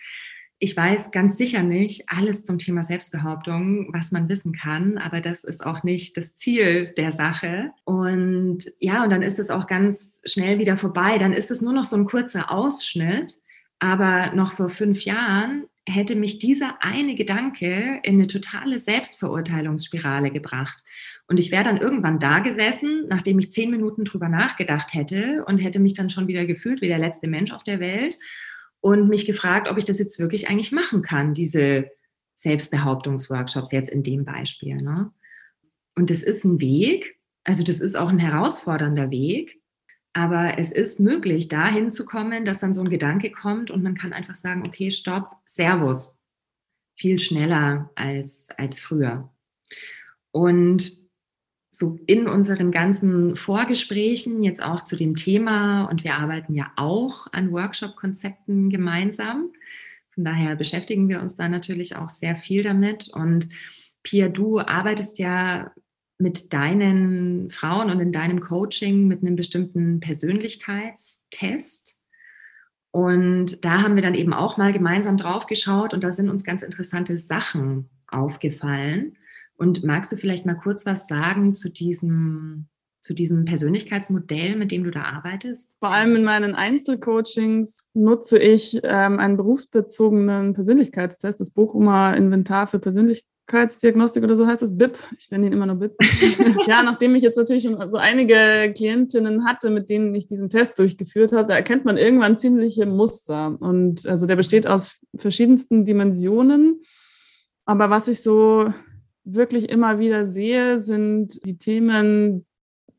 ich weiß ganz sicher nicht alles zum Thema Selbstbehauptung, was man wissen kann, aber das ist auch nicht das Ziel der Sache. Und ja, und dann ist es auch ganz schnell wieder vorbei. Dann ist es nur noch so ein kurzer Ausschnitt. Aber noch vor fünf Jahren hätte mich dieser eine Gedanke in eine totale Selbstverurteilungsspirale gebracht. Und ich wäre dann irgendwann da gesessen, nachdem ich zehn Minuten drüber nachgedacht hätte und hätte mich dann schon wieder gefühlt wie der letzte Mensch auf der Welt und mich gefragt, ob ich das jetzt wirklich eigentlich machen kann, diese Selbstbehauptungsworkshops jetzt in dem Beispiel. Ne? Und das ist ein Weg, also das ist auch ein herausfordernder Weg, aber es ist möglich, dahin zu kommen, dass dann so ein Gedanke kommt und man kann einfach sagen, okay, stopp, Servus, viel schneller als, als früher. Und so in unseren ganzen Vorgesprächen jetzt auch zu dem Thema und wir arbeiten ja auch an Workshop-Konzepten gemeinsam. Von daher beschäftigen wir uns da natürlich auch sehr viel damit. Und Pia, du arbeitest ja mit deinen Frauen und in deinem Coaching mit einem bestimmten Persönlichkeitstest. Und da haben wir dann eben auch mal gemeinsam drauf geschaut und da sind uns ganz interessante Sachen aufgefallen. Und magst du vielleicht mal kurz was sagen zu diesem, zu diesem Persönlichkeitsmodell, mit dem du da arbeitest? Vor allem in meinen Einzelcoachings nutze ich ähm, einen berufsbezogenen Persönlichkeitstest, das Bochumer Inventar für Persönlichkeitsdiagnostik oder so heißt das, BIP. Ich nenne ihn immer nur BIP. ja, nachdem ich jetzt natürlich schon so einige Klientinnen hatte, mit denen ich diesen Test durchgeführt habe, da erkennt man irgendwann ziemliche Muster. Und also der besteht aus verschiedensten Dimensionen. Aber was ich so wirklich immer wieder sehe, sind die Themen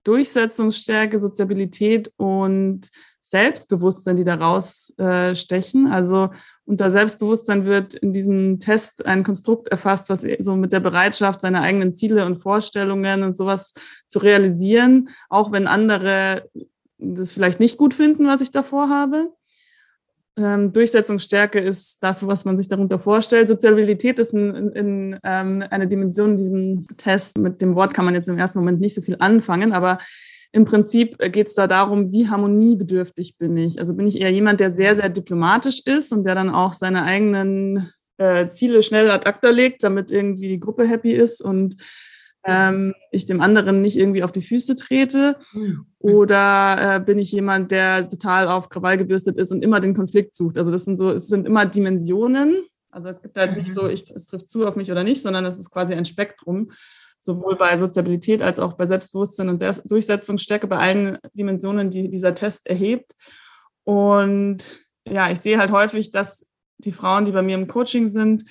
Durchsetzungsstärke, Soziabilität und Selbstbewusstsein, die daraus äh, stechen. Also unter Selbstbewusstsein wird in diesem Test ein Konstrukt erfasst, was so mit der Bereitschaft, seine eigenen Ziele und Vorstellungen und sowas zu realisieren, auch wenn andere das vielleicht nicht gut finden, was ich davor habe. Ähm, Durchsetzungsstärke ist das, was man sich darunter vorstellt. Soziabilität ist ein, in, ähm, eine Dimension in diesem Test. Mit dem Wort kann man jetzt im ersten Moment nicht so viel anfangen, aber im Prinzip geht es da darum, wie harmoniebedürftig bin ich. Also bin ich eher jemand, der sehr, sehr diplomatisch ist und der dann auch seine eigenen äh, Ziele schnell ad acta legt, damit irgendwie die Gruppe happy ist und ähm, ich dem anderen nicht irgendwie auf die Füße trete? Mhm. Oder äh, bin ich jemand, der total auf Krawall gebürstet ist und immer den Konflikt sucht? Also das sind so, es sind immer Dimensionen. Also es gibt da jetzt nicht mhm. so, ich, es trifft zu auf mich oder nicht, sondern es ist quasi ein Spektrum sowohl bei Soziabilität als auch bei Selbstbewusstsein und Durchsetzungsstärke, bei allen Dimensionen, die dieser Test erhebt. Und ja, ich sehe halt häufig, dass die Frauen, die bei mir im Coaching sind,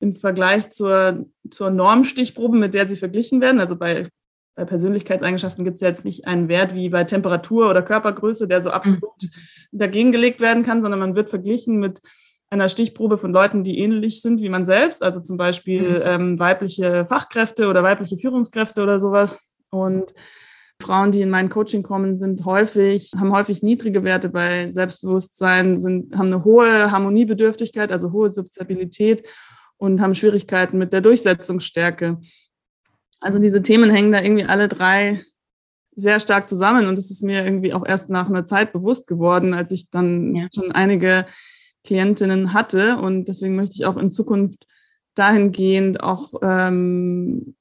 im Vergleich zur, zur Normstichprobe, mit der sie verglichen werden, also bei, bei Persönlichkeitseigenschaften gibt es ja jetzt nicht einen Wert wie bei Temperatur oder Körpergröße, der so absolut mhm. dagegen gelegt werden kann, sondern man wird verglichen mit einer Stichprobe von Leuten, die ähnlich sind wie man selbst, also zum Beispiel mhm. ähm, weibliche Fachkräfte oder weibliche Führungskräfte oder sowas. Und Frauen, die in mein Coaching kommen, sind häufig, haben häufig niedrige Werte bei Selbstbewusstsein, sind, haben eine hohe Harmoniebedürftigkeit, also hohe Soziabilität und haben Schwierigkeiten mit der Durchsetzungsstärke. Also diese Themen hängen da irgendwie alle drei sehr stark zusammen und es ist mir irgendwie auch erst nach einer Zeit bewusst geworden, als ich dann ja. schon einige Klientinnen hatte. Und deswegen möchte ich auch in Zukunft dahingehend auch ähm,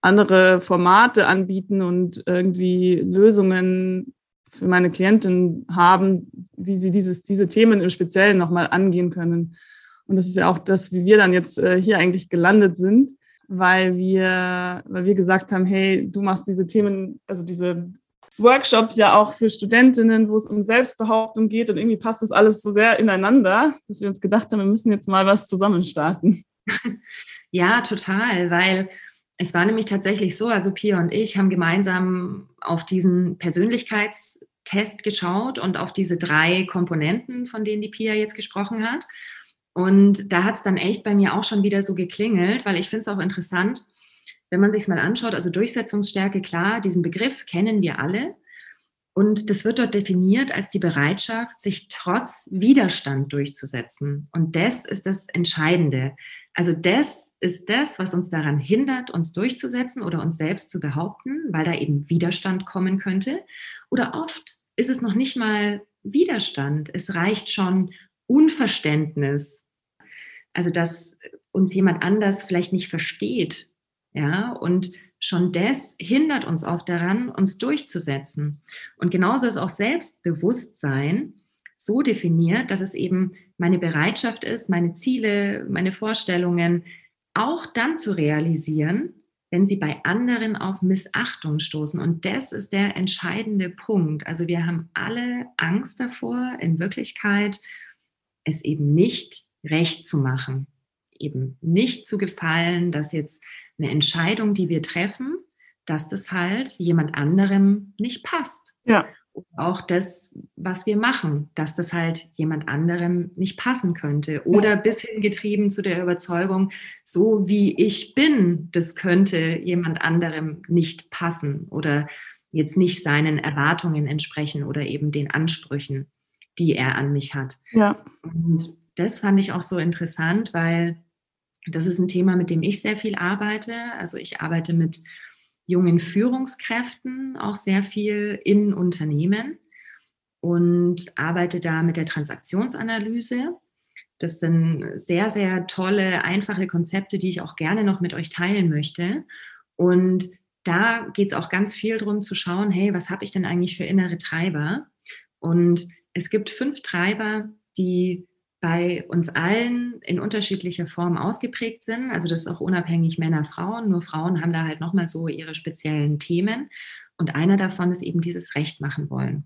andere Formate anbieten und irgendwie Lösungen für meine Klientinnen haben, wie sie dieses, diese Themen im Speziellen nochmal angehen können. Und das ist ja auch das, wie wir dann jetzt äh, hier eigentlich gelandet sind, weil wir, weil wir gesagt haben, hey, du machst diese Themen, also diese Workshops ja auch für Studentinnen, wo es um Selbstbehauptung geht und irgendwie passt das alles so sehr ineinander, dass wir uns gedacht haben, wir müssen jetzt mal was zusammen starten. Ja, total, weil es war nämlich tatsächlich so, also Pia und ich haben gemeinsam auf diesen Persönlichkeitstest geschaut und auf diese drei Komponenten, von denen die Pia jetzt gesprochen hat. Und da hat es dann echt bei mir auch schon wieder so geklingelt, weil ich finde es auch interessant, wenn man sich es mal anschaut, also Durchsetzungsstärke, klar, diesen Begriff kennen wir alle. Und das wird dort definiert als die Bereitschaft, sich trotz Widerstand durchzusetzen. Und das ist das Entscheidende. Also das ist das, was uns daran hindert, uns durchzusetzen oder uns selbst zu behaupten, weil da eben Widerstand kommen könnte. Oder oft ist es noch nicht mal Widerstand. Es reicht schon Unverständnis. Also dass uns jemand anders vielleicht nicht versteht ja, und schon das hindert uns oft daran, uns durchzusetzen. Und genauso ist auch Selbstbewusstsein so definiert, dass es eben meine Bereitschaft ist, meine Ziele, meine Vorstellungen auch dann zu realisieren, wenn sie bei anderen auf Missachtung stoßen. Und das ist der entscheidende Punkt. Also wir haben alle Angst davor, in Wirklichkeit es eben nicht recht zu machen, eben nicht zu gefallen, dass jetzt eine Entscheidung, die wir treffen, dass das halt jemand anderem nicht passt. Ja. Und auch das, was wir machen, dass das halt jemand anderem nicht passen könnte. Oder ja. bis hin getrieben zu der Überzeugung, so wie ich bin, das könnte jemand anderem nicht passen oder jetzt nicht seinen Erwartungen entsprechen oder eben den Ansprüchen, die er an mich hat. Ja. Und das fand ich auch so interessant, weil das ist ein Thema, mit dem ich sehr viel arbeite. Also ich arbeite mit jungen Führungskräften auch sehr viel in Unternehmen und arbeite da mit der Transaktionsanalyse. Das sind sehr, sehr tolle, einfache Konzepte, die ich auch gerne noch mit euch teilen möchte. Und da geht es auch ganz viel darum zu schauen, hey, was habe ich denn eigentlich für innere Treiber? Und es gibt fünf Treiber, die bei uns allen in unterschiedlicher Form ausgeprägt sind. Also das ist auch unabhängig Männer, Frauen. Nur Frauen haben da halt nochmal so ihre speziellen Themen. Und einer davon ist eben dieses Recht machen wollen.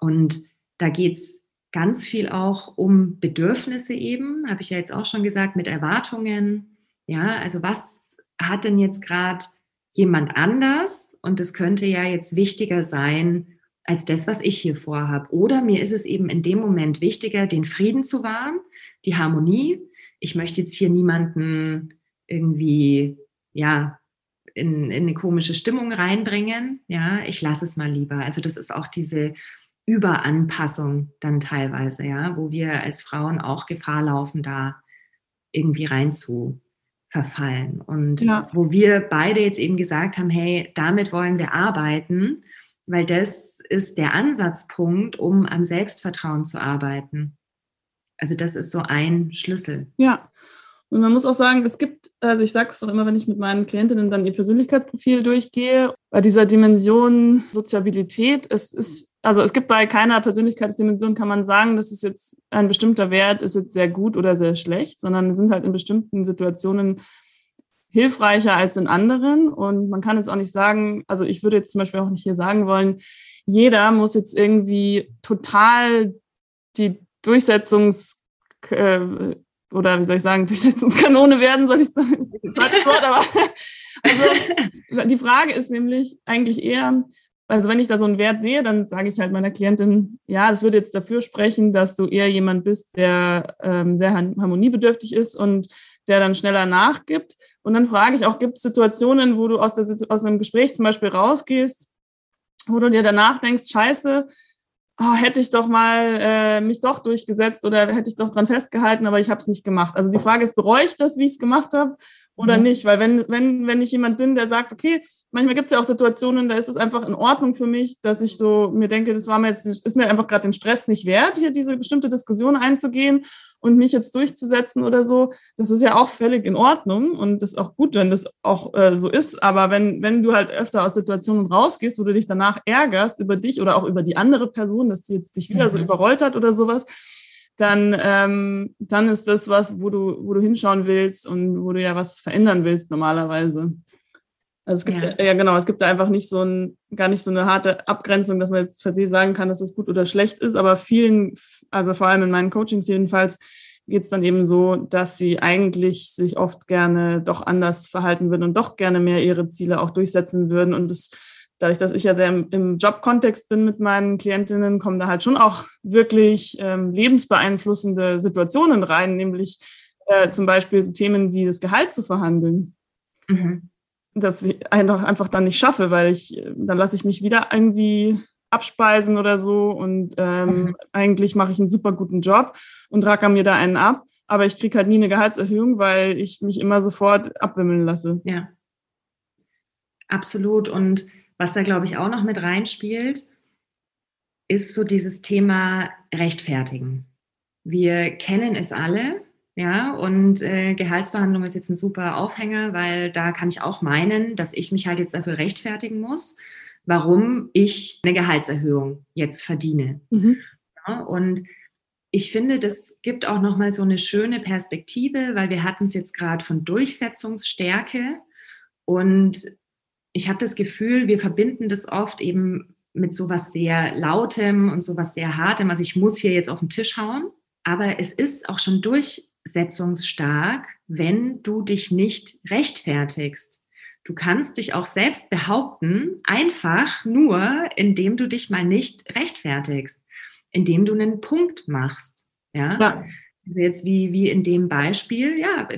Und da geht es ganz viel auch um Bedürfnisse eben, habe ich ja jetzt auch schon gesagt, mit Erwartungen. Ja, also was hat denn jetzt gerade jemand anders? Und es könnte ja jetzt wichtiger sein, als das, was ich hier vorhabe. Oder mir ist es eben in dem Moment wichtiger, den Frieden zu wahren, die Harmonie. Ich möchte jetzt hier niemanden irgendwie, ja, in, in eine komische Stimmung reinbringen. Ja, ich lasse es mal lieber. Also das ist auch diese Überanpassung dann teilweise, ja, wo wir als Frauen auch Gefahr laufen, da irgendwie rein zu verfallen. Und ja. wo wir beide jetzt eben gesagt haben, hey, damit wollen wir arbeiten, weil das ist der Ansatzpunkt, um am Selbstvertrauen zu arbeiten. Also das ist so ein Schlüssel. Ja, und man muss auch sagen, es gibt, also ich sage es auch immer, wenn ich mit meinen Klientinnen dann ihr Persönlichkeitsprofil durchgehe, bei dieser Dimension Soziabilität, es ist, also es gibt bei keiner Persönlichkeitsdimension, kann man sagen, dass es jetzt ein bestimmter Wert ist jetzt sehr gut oder sehr schlecht, sondern sind halt in bestimmten Situationen hilfreicher als in anderen. Und man kann jetzt auch nicht sagen, also ich würde jetzt zum Beispiel auch nicht hier sagen wollen, jeder muss jetzt irgendwie total die Durchsetzungs äh, oder wie soll ich sagen, Durchsetzungskanone werden, soll ich sagen. Wort, aber also, die Frage ist nämlich eigentlich eher, also wenn ich da so einen Wert sehe, dann sage ich halt meiner Klientin, ja, das würde jetzt dafür sprechen, dass du eher jemand bist, der ähm, sehr harmoniebedürftig ist und der dann schneller nachgibt. Und dann frage ich auch, gibt es Situationen, wo du aus, der, aus einem Gespräch zum Beispiel rausgehst, wo du dir danach denkst, scheiße, oh, hätte ich doch mal äh, mich doch durchgesetzt oder hätte ich doch dran festgehalten, aber ich habe es nicht gemacht. Also die Frage ist, bereue ich das, wie ich es gemacht habe oder mhm. nicht? Weil wenn, wenn, wenn ich jemand bin, der sagt, okay, manchmal gibt es ja auch Situationen, da ist es einfach in Ordnung für mich, dass ich so mir denke, das war mir jetzt, ist mir einfach gerade den Stress nicht wert, hier diese bestimmte Diskussion einzugehen und mich jetzt durchzusetzen oder so, das ist ja auch völlig in Ordnung und das ist auch gut, wenn das auch äh, so ist. Aber wenn, wenn du halt öfter aus Situationen rausgehst, wo du dich danach ärgerst über dich oder auch über die andere Person, dass die jetzt dich wieder mhm. so überrollt hat oder sowas, dann, ähm, dann ist das was, wo du, wo du hinschauen willst und wo du ja was verändern willst normalerweise. Also es gibt ja. ja. genau, es gibt da einfach nicht so ein, gar nicht so eine harte Abgrenzung, dass man jetzt per se sagen kann, dass es gut oder schlecht ist, aber vielen, also vor allem in meinen Coachings jedenfalls, geht es dann eben so, dass sie eigentlich sich oft gerne doch anders verhalten würden und doch gerne mehr ihre Ziele auch durchsetzen würden. Und das, dadurch, dass ich ja sehr im, im Jobkontext bin mit meinen Klientinnen, kommen da halt schon auch wirklich ähm, lebensbeeinflussende Situationen rein, nämlich äh, zum Beispiel so Themen wie das Gehalt zu verhandeln. Mhm dass ich einfach, einfach dann nicht schaffe, weil ich, dann lasse ich mich wieder irgendwie abspeisen oder so und ähm, mhm. eigentlich mache ich einen super guten Job und racker mir da einen ab, aber ich kriege halt nie eine Gehaltserhöhung, weil ich mich immer sofort abwimmeln lasse. Ja, absolut. Und was da, glaube ich, auch noch mit reinspielt, ist so dieses Thema Rechtfertigen. Wir kennen es alle, ja, und äh, Gehaltsverhandlung ist jetzt ein super Aufhänger, weil da kann ich auch meinen, dass ich mich halt jetzt dafür rechtfertigen muss, warum ich eine Gehaltserhöhung jetzt verdiene. Mhm. Ja, und ich finde, das gibt auch nochmal so eine schöne Perspektive, weil wir hatten es jetzt gerade von Durchsetzungsstärke und ich habe das Gefühl, wir verbinden das oft eben mit sowas sehr Lautem und sowas sehr Hartem. Also ich muss hier jetzt auf den Tisch hauen. Aber es ist auch schon durch durchsetzungsstark, wenn du dich nicht rechtfertigst. Du kannst dich auch selbst behaupten, einfach nur, indem du dich mal nicht rechtfertigst, indem du einen Punkt machst. Ja. ja. Also jetzt wie, wie in dem Beispiel, ja,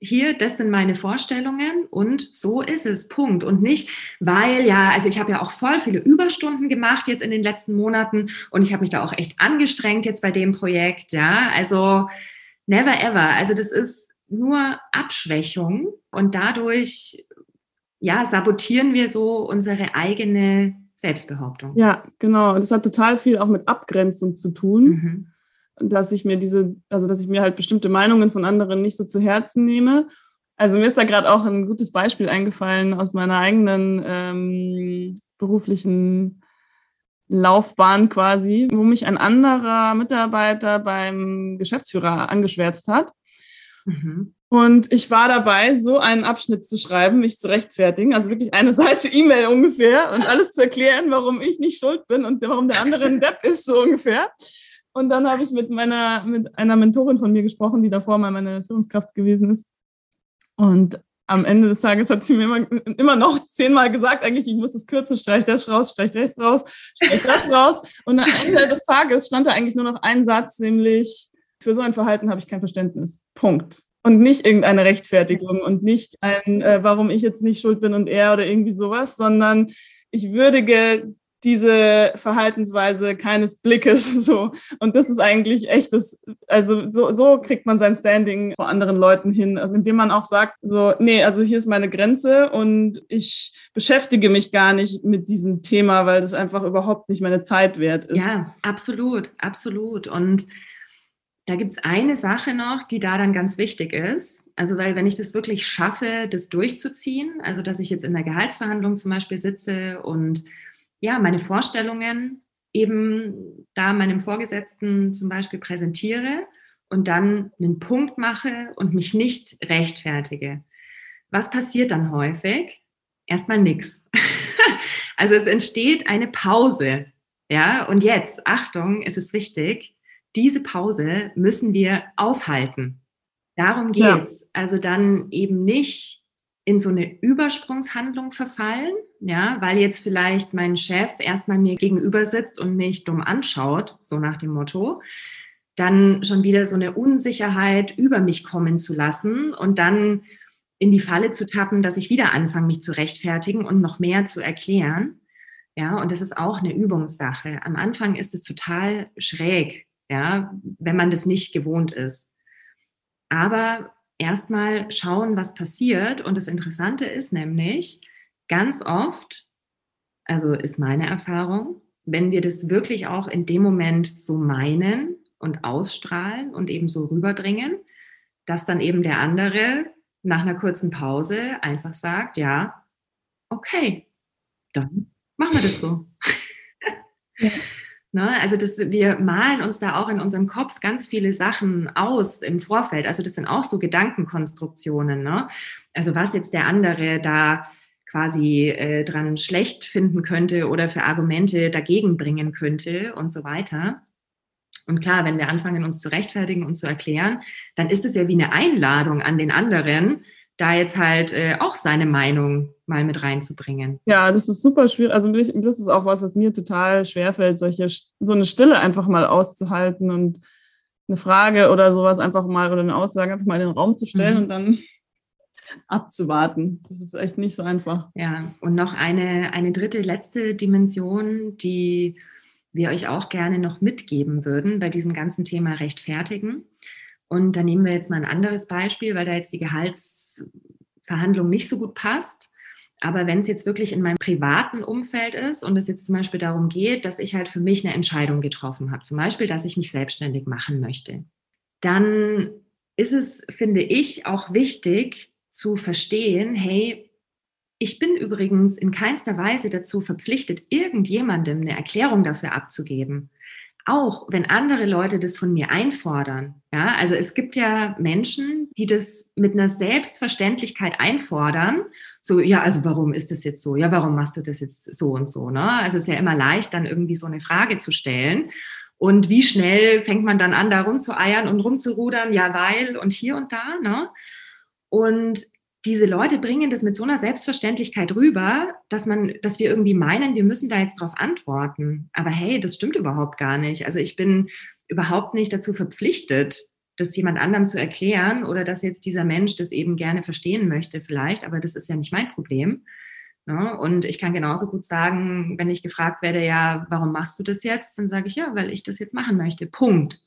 hier, das sind meine Vorstellungen und so ist es, Punkt. Und nicht, weil ja, also ich habe ja auch voll viele Überstunden gemacht jetzt in den letzten Monaten und ich habe mich da auch echt angestrengt jetzt bei dem Projekt, ja. Also Never ever. Also das ist nur Abschwächung und dadurch ja, sabotieren wir so unsere eigene Selbstbehauptung. Ja, genau. Und das hat total viel auch mit Abgrenzung zu tun. Mhm. Dass ich mir diese, also dass ich mir halt bestimmte Meinungen von anderen nicht so zu Herzen nehme. Also mir ist da gerade auch ein gutes Beispiel eingefallen aus meiner eigenen ähm, beruflichen Laufbahn quasi, wo mich ein anderer Mitarbeiter beim Geschäftsführer angeschwärzt hat. Mhm. Und ich war dabei, so einen Abschnitt zu schreiben, mich zu rechtfertigen, also wirklich eine Seite E-Mail ungefähr und alles zu erklären, warum ich nicht schuld bin und warum der andere ein Depp ist, so ungefähr. Und dann habe ich mit meiner, mit einer Mentorin von mir gesprochen, die davor mal meine Führungskraft gewesen ist. Und am Ende des Tages hat sie mir immer, immer noch zehnmal gesagt, eigentlich, ich muss das kürzen, streich das raus, streich das raus, streich das raus. Und am Ende des Tages stand da eigentlich nur noch ein Satz, nämlich, für so ein Verhalten habe ich kein Verständnis. Punkt. und nicht irgendeine Rechtfertigung und nicht ein, äh, warum ich jetzt nicht schuld bin und er oder irgendwie sowas, sondern ich würdige diese Verhaltensweise keines Blickes so. Und das ist eigentlich echtes, also so, so kriegt man sein Standing vor anderen Leuten hin, also indem man auch sagt, so, nee, also hier ist meine Grenze und ich beschäftige mich gar nicht mit diesem Thema, weil das einfach überhaupt nicht meine Zeit wert ist. Ja, absolut, absolut. Und da gibt es eine Sache noch, die da dann ganz wichtig ist. Also, weil wenn ich das wirklich schaffe, das durchzuziehen, also dass ich jetzt in der Gehaltsverhandlung zum Beispiel sitze und ja, meine Vorstellungen eben da meinem Vorgesetzten zum Beispiel präsentiere und dann einen Punkt mache und mich nicht rechtfertige. Was passiert dann häufig? Erstmal nichts. Also es entsteht eine Pause. Ja, und jetzt, Achtung, es ist wichtig, diese Pause müssen wir aushalten. Darum geht's. Ja. Also dann eben nicht in so eine Übersprungshandlung verfallen, ja, weil jetzt vielleicht mein Chef erstmal mir gegenüber sitzt und mich dumm anschaut, so nach dem Motto, dann schon wieder so eine Unsicherheit über mich kommen zu lassen und dann in die Falle zu tappen, dass ich wieder anfange, mich zu rechtfertigen und noch mehr zu erklären. Ja, und das ist auch eine Übungssache. Am Anfang ist es total schräg, ja, wenn man das nicht gewohnt ist. Aber erstmal schauen, was passiert. Und das Interessante ist nämlich, ganz oft, also ist meine Erfahrung, wenn wir das wirklich auch in dem Moment so meinen und ausstrahlen und eben so rüberbringen, dass dann eben der andere nach einer kurzen Pause einfach sagt, ja, okay, dann machen wir das so. Ne? Also das, wir malen uns da auch in unserem Kopf ganz viele Sachen aus im Vorfeld. Also das sind auch so Gedankenkonstruktionen. Ne? Also was jetzt der andere da quasi äh, dran schlecht finden könnte oder für Argumente dagegen bringen könnte und so weiter. Und klar, wenn wir anfangen, uns zu rechtfertigen und zu erklären, dann ist es ja wie eine Einladung an den anderen, da jetzt halt äh, auch seine Meinung mal mit reinzubringen. Ja, das ist super schwierig. Also das ist auch was, was mir total schwerfällt, solche so eine Stille einfach mal auszuhalten und eine Frage oder sowas einfach mal oder eine Aussage einfach mal in den Raum zu stellen mhm. und dann abzuwarten. Das ist echt nicht so einfach. Ja, und noch eine, eine dritte, letzte Dimension, die wir euch auch gerne noch mitgeben würden bei diesem ganzen Thema Rechtfertigen. Und da nehmen wir jetzt mal ein anderes Beispiel, weil da jetzt die Gehaltsverhandlung nicht so gut passt. Aber wenn es jetzt wirklich in meinem privaten Umfeld ist und es jetzt zum Beispiel darum geht, dass ich halt für mich eine Entscheidung getroffen habe, zum Beispiel, dass ich mich selbstständig machen möchte, dann ist es, finde ich, auch wichtig zu verstehen, hey, ich bin übrigens in keinster Weise dazu verpflichtet, irgendjemandem eine Erklärung dafür abzugeben auch wenn andere Leute das von mir einfordern. Ja, also es gibt ja Menschen, die das mit einer Selbstverständlichkeit einfordern. So, ja, also warum ist das jetzt so? Ja, warum machst du das jetzt so und so? Ne? Also es ist ja immer leicht, dann irgendwie so eine Frage zu stellen. Und wie schnell fängt man dann an, da rumzueiern und rumzurudern? Ja, weil und hier und da. Ne? Und diese Leute bringen das mit so einer Selbstverständlichkeit rüber, dass man, dass wir irgendwie meinen, wir müssen da jetzt drauf antworten. Aber hey, das stimmt überhaupt gar nicht. Also ich bin überhaupt nicht dazu verpflichtet, das jemand anderem zu erklären oder dass jetzt dieser Mensch das eben gerne verstehen möchte vielleicht, aber das ist ja nicht mein Problem. Ne? Und ich kann genauso gut sagen, wenn ich gefragt werde, ja, warum machst du das jetzt? Dann sage ich ja, weil ich das jetzt machen möchte. Punkt.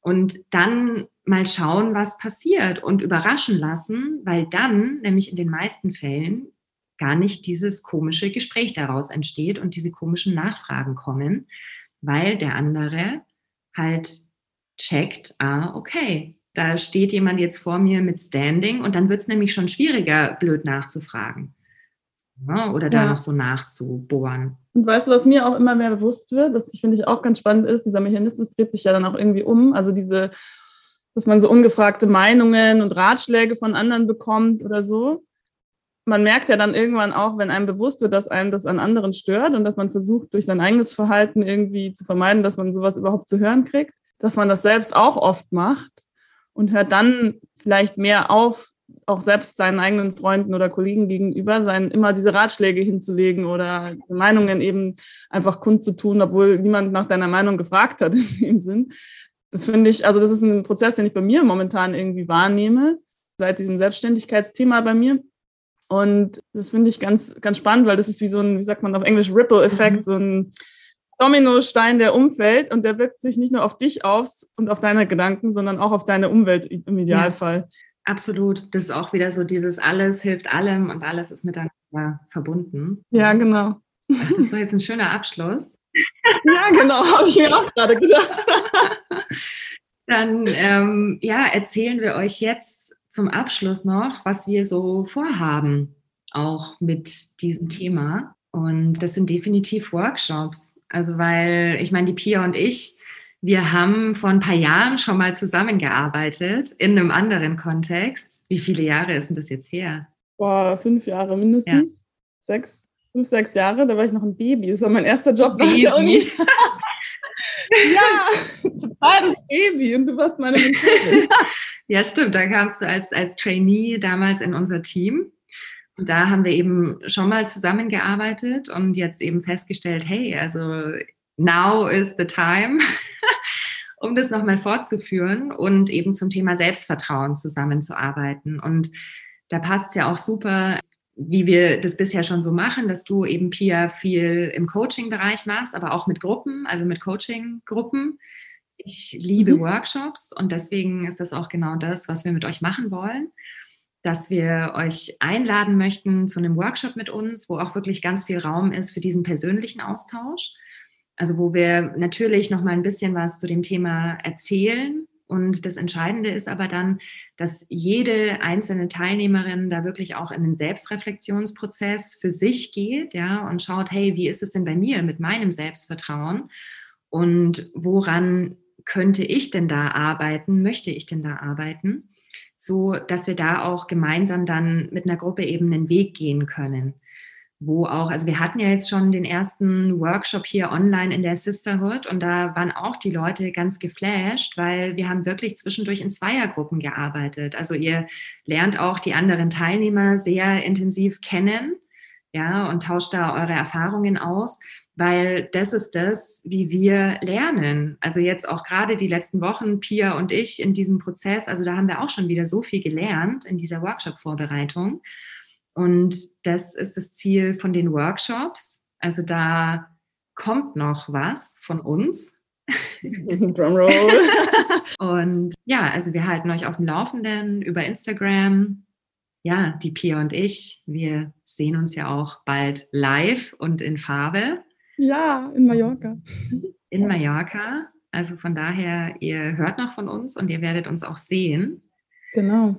Und dann mal schauen, was passiert und überraschen lassen, weil dann, nämlich in den meisten Fällen, gar nicht dieses komische Gespräch daraus entsteht und diese komischen Nachfragen kommen, weil der andere halt checkt, ah, okay, da steht jemand jetzt vor mir mit Standing und dann wird es nämlich schon schwieriger, blöd nachzufragen ne? oder da ja. noch so nachzubohren. Und weißt du, was mir auch immer mehr bewusst wird, was ich finde ich auch ganz spannend ist, dieser Mechanismus dreht sich ja dann auch irgendwie um. Also diese, dass man so ungefragte Meinungen und Ratschläge von anderen bekommt oder so. Man merkt ja dann irgendwann auch, wenn einem bewusst wird, dass einem das an anderen stört und dass man versucht, durch sein eigenes Verhalten irgendwie zu vermeiden, dass man sowas überhaupt zu hören kriegt, dass man das selbst auch oft macht und hört dann vielleicht mehr auf, auch selbst seinen eigenen Freunden oder Kollegen gegenüber sein, immer diese Ratschläge hinzulegen oder Meinungen eben einfach kundzutun, obwohl niemand nach deiner Meinung gefragt hat in dem Sinn. Das finde ich, also das ist ein Prozess, den ich bei mir momentan irgendwie wahrnehme, seit diesem Selbstständigkeitsthema bei mir. Und das finde ich ganz, ganz spannend, weil das ist wie so ein, wie sagt man auf Englisch, Ripple-Effekt, mhm. so ein Dominostein, der umfällt und der wirkt sich nicht nur auf dich aus und auf deine Gedanken, sondern auch auf deine Umwelt im Idealfall. Ja, absolut. Das ist auch wieder so dieses alles hilft allem und alles ist miteinander verbunden. Ja, genau. Ach, das ist doch jetzt ein schöner Abschluss. Ja, genau, habe ich mir auch gerade gedacht. Dann ähm, ja, erzählen wir euch jetzt zum Abschluss noch, was wir so vorhaben, auch mit diesem Thema. Und das sind definitiv Workshops. Also, weil ich meine, die Pia und ich, wir haben vor ein paar Jahren schon mal zusammengearbeitet in einem anderen Kontext. Wie viele Jahre ist denn das jetzt her? Boah, fünf Jahre mindestens. Ja. Sechs, fünf, sechs Jahre. Da war ich noch ein Baby. Das war mein erster Job nach der Uni. ja, total das Baby. Und du warst meine Mentorin. Ja, stimmt. Da kamst du als, als Trainee damals in unser Team. Und da haben wir eben schon mal zusammengearbeitet und jetzt eben festgestellt, hey, also now is the time, um das nochmal fortzuführen und eben zum Thema Selbstvertrauen zusammenzuarbeiten. Und da passt es ja auch super, wie wir das bisher schon so machen, dass du eben Pia viel im Coaching-Bereich machst, aber auch mit Gruppen, also mit Coaching-Gruppen ich liebe mhm. Workshops und deswegen ist das auch genau das, was wir mit euch machen wollen, dass wir euch einladen möchten zu einem Workshop mit uns, wo auch wirklich ganz viel Raum ist für diesen persönlichen Austausch. Also wo wir natürlich noch mal ein bisschen was zu dem Thema erzählen und das Entscheidende ist aber dann, dass jede einzelne Teilnehmerin da wirklich auch in den Selbstreflexionsprozess für sich geht, ja, und schaut, hey, wie ist es denn bei mir mit meinem Selbstvertrauen? Und woran könnte ich denn da arbeiten, möchte ich denn da arbeiten, so dass wir da auch gemeinsam dann mit einer Gruppe eben einen Weg gehen können. Wo auch, also wir hatten ja jetzt schon den ersten Workshop hier online in der Sisterhood und da waren auch die Leute ganz geflasht, weil wir haben wirklich zwischendurch in Zweiergruppen gearbeitet. Also ihr lernt auch die anderen Teilnehmer sehr intensiv kennen, ja, und tauscht da eure Erfahrungen aus weil das ist das, wie wir lernen. Also jetzt auch gerade die letzten Wochen, Pia und ich in diesem Prozess, also da haben wir auch schon wieder so viel gelernt in dieser Workshop-Vorbereitung. Und das ist das Ziel von den Workshops. Also da kommt noch was von uns. Drumroll. und ja, also wir halten euch auf dem Laufenden über Instagram. Ja, die Pia und ich, wir sehen uns ja auch bald live und in Farbe. Ja, in Mallorca. In Mallorca. Also von daher, ihr hört noch von uns und ihr werdet uns auch sehen. Genau.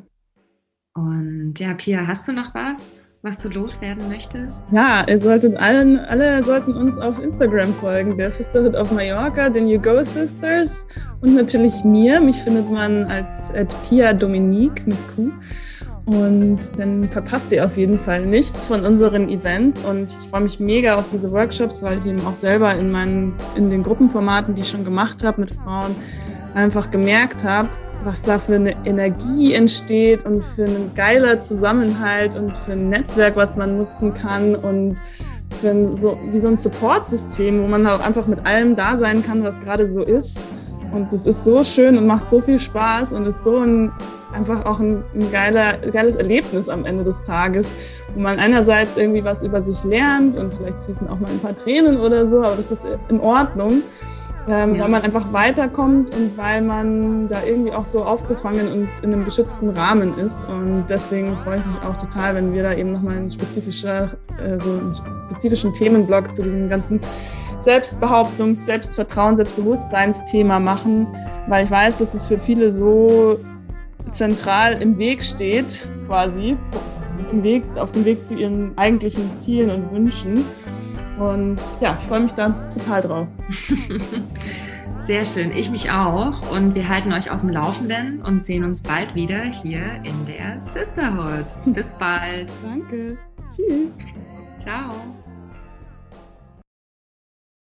Und ja, Pia, hast du noch was, was du loswerden möchtest? Ja, ihr solltet allen, alle sollten uns auf Instagram folgen. Der Sisterhood of Mallorca, den You Go Sisters und natürlich mir. Mich findet man als Pia Dominique mit Q. Und dann verpasst ihr auf jeden Fall nichts von unseren Events. Und ich freue mich mega auf diese Workshops, weil ich eben auch selber in, meinen, in den Gruppenformaten, die ich schon gemacht habe mit Frauen, einfach gemerkt habe, was da für eine Energie entsteht und für einen geiler Zusammenhalt und für ein Netzwerk, was man nutzen kann und für ein, so, wie so ein Support-System, wo man auch einfach mit allem da sein kann, was gerade so ist. Und das ist so schön und macht so viel Spaß und ist so ein einfach auch ein, ein geiler, geiles Erlebnis am Ende des Tages, wo man einerseits irgendwie was über sich lernt und vielleicht fließen auch mal ein paar Tränen oder so, aber das ist in Ordnung. Ähm, ja. weil man einfach weiterkommt und weil man da irgendwie auch so aufgefangen und in einem geschützten Rahmen ist. Und deswegen freue ich mich auch total, wenn wir da eben nochmal einen, spezifischer, äh, so einen spezifischen Themenblock zu diesem ganzen Selbstbehauptungs-, Selbstvertrauen-, Selbstbewusstseinsthema machen, weil ich weiß, dass es für viele so zentral im Weg steht, quasi, im Weg, auf dem Weg zu ihren eigentlichen Zielen und Wünschen. Und ja, ich freue mich da total drauf. Sehr schön, ich mich auch. Und wir halten euch auf dem Laufenden und sehen uns bald wieder hier in der Sisterhood. Bis bald. Danke. Tschüss. Ciao.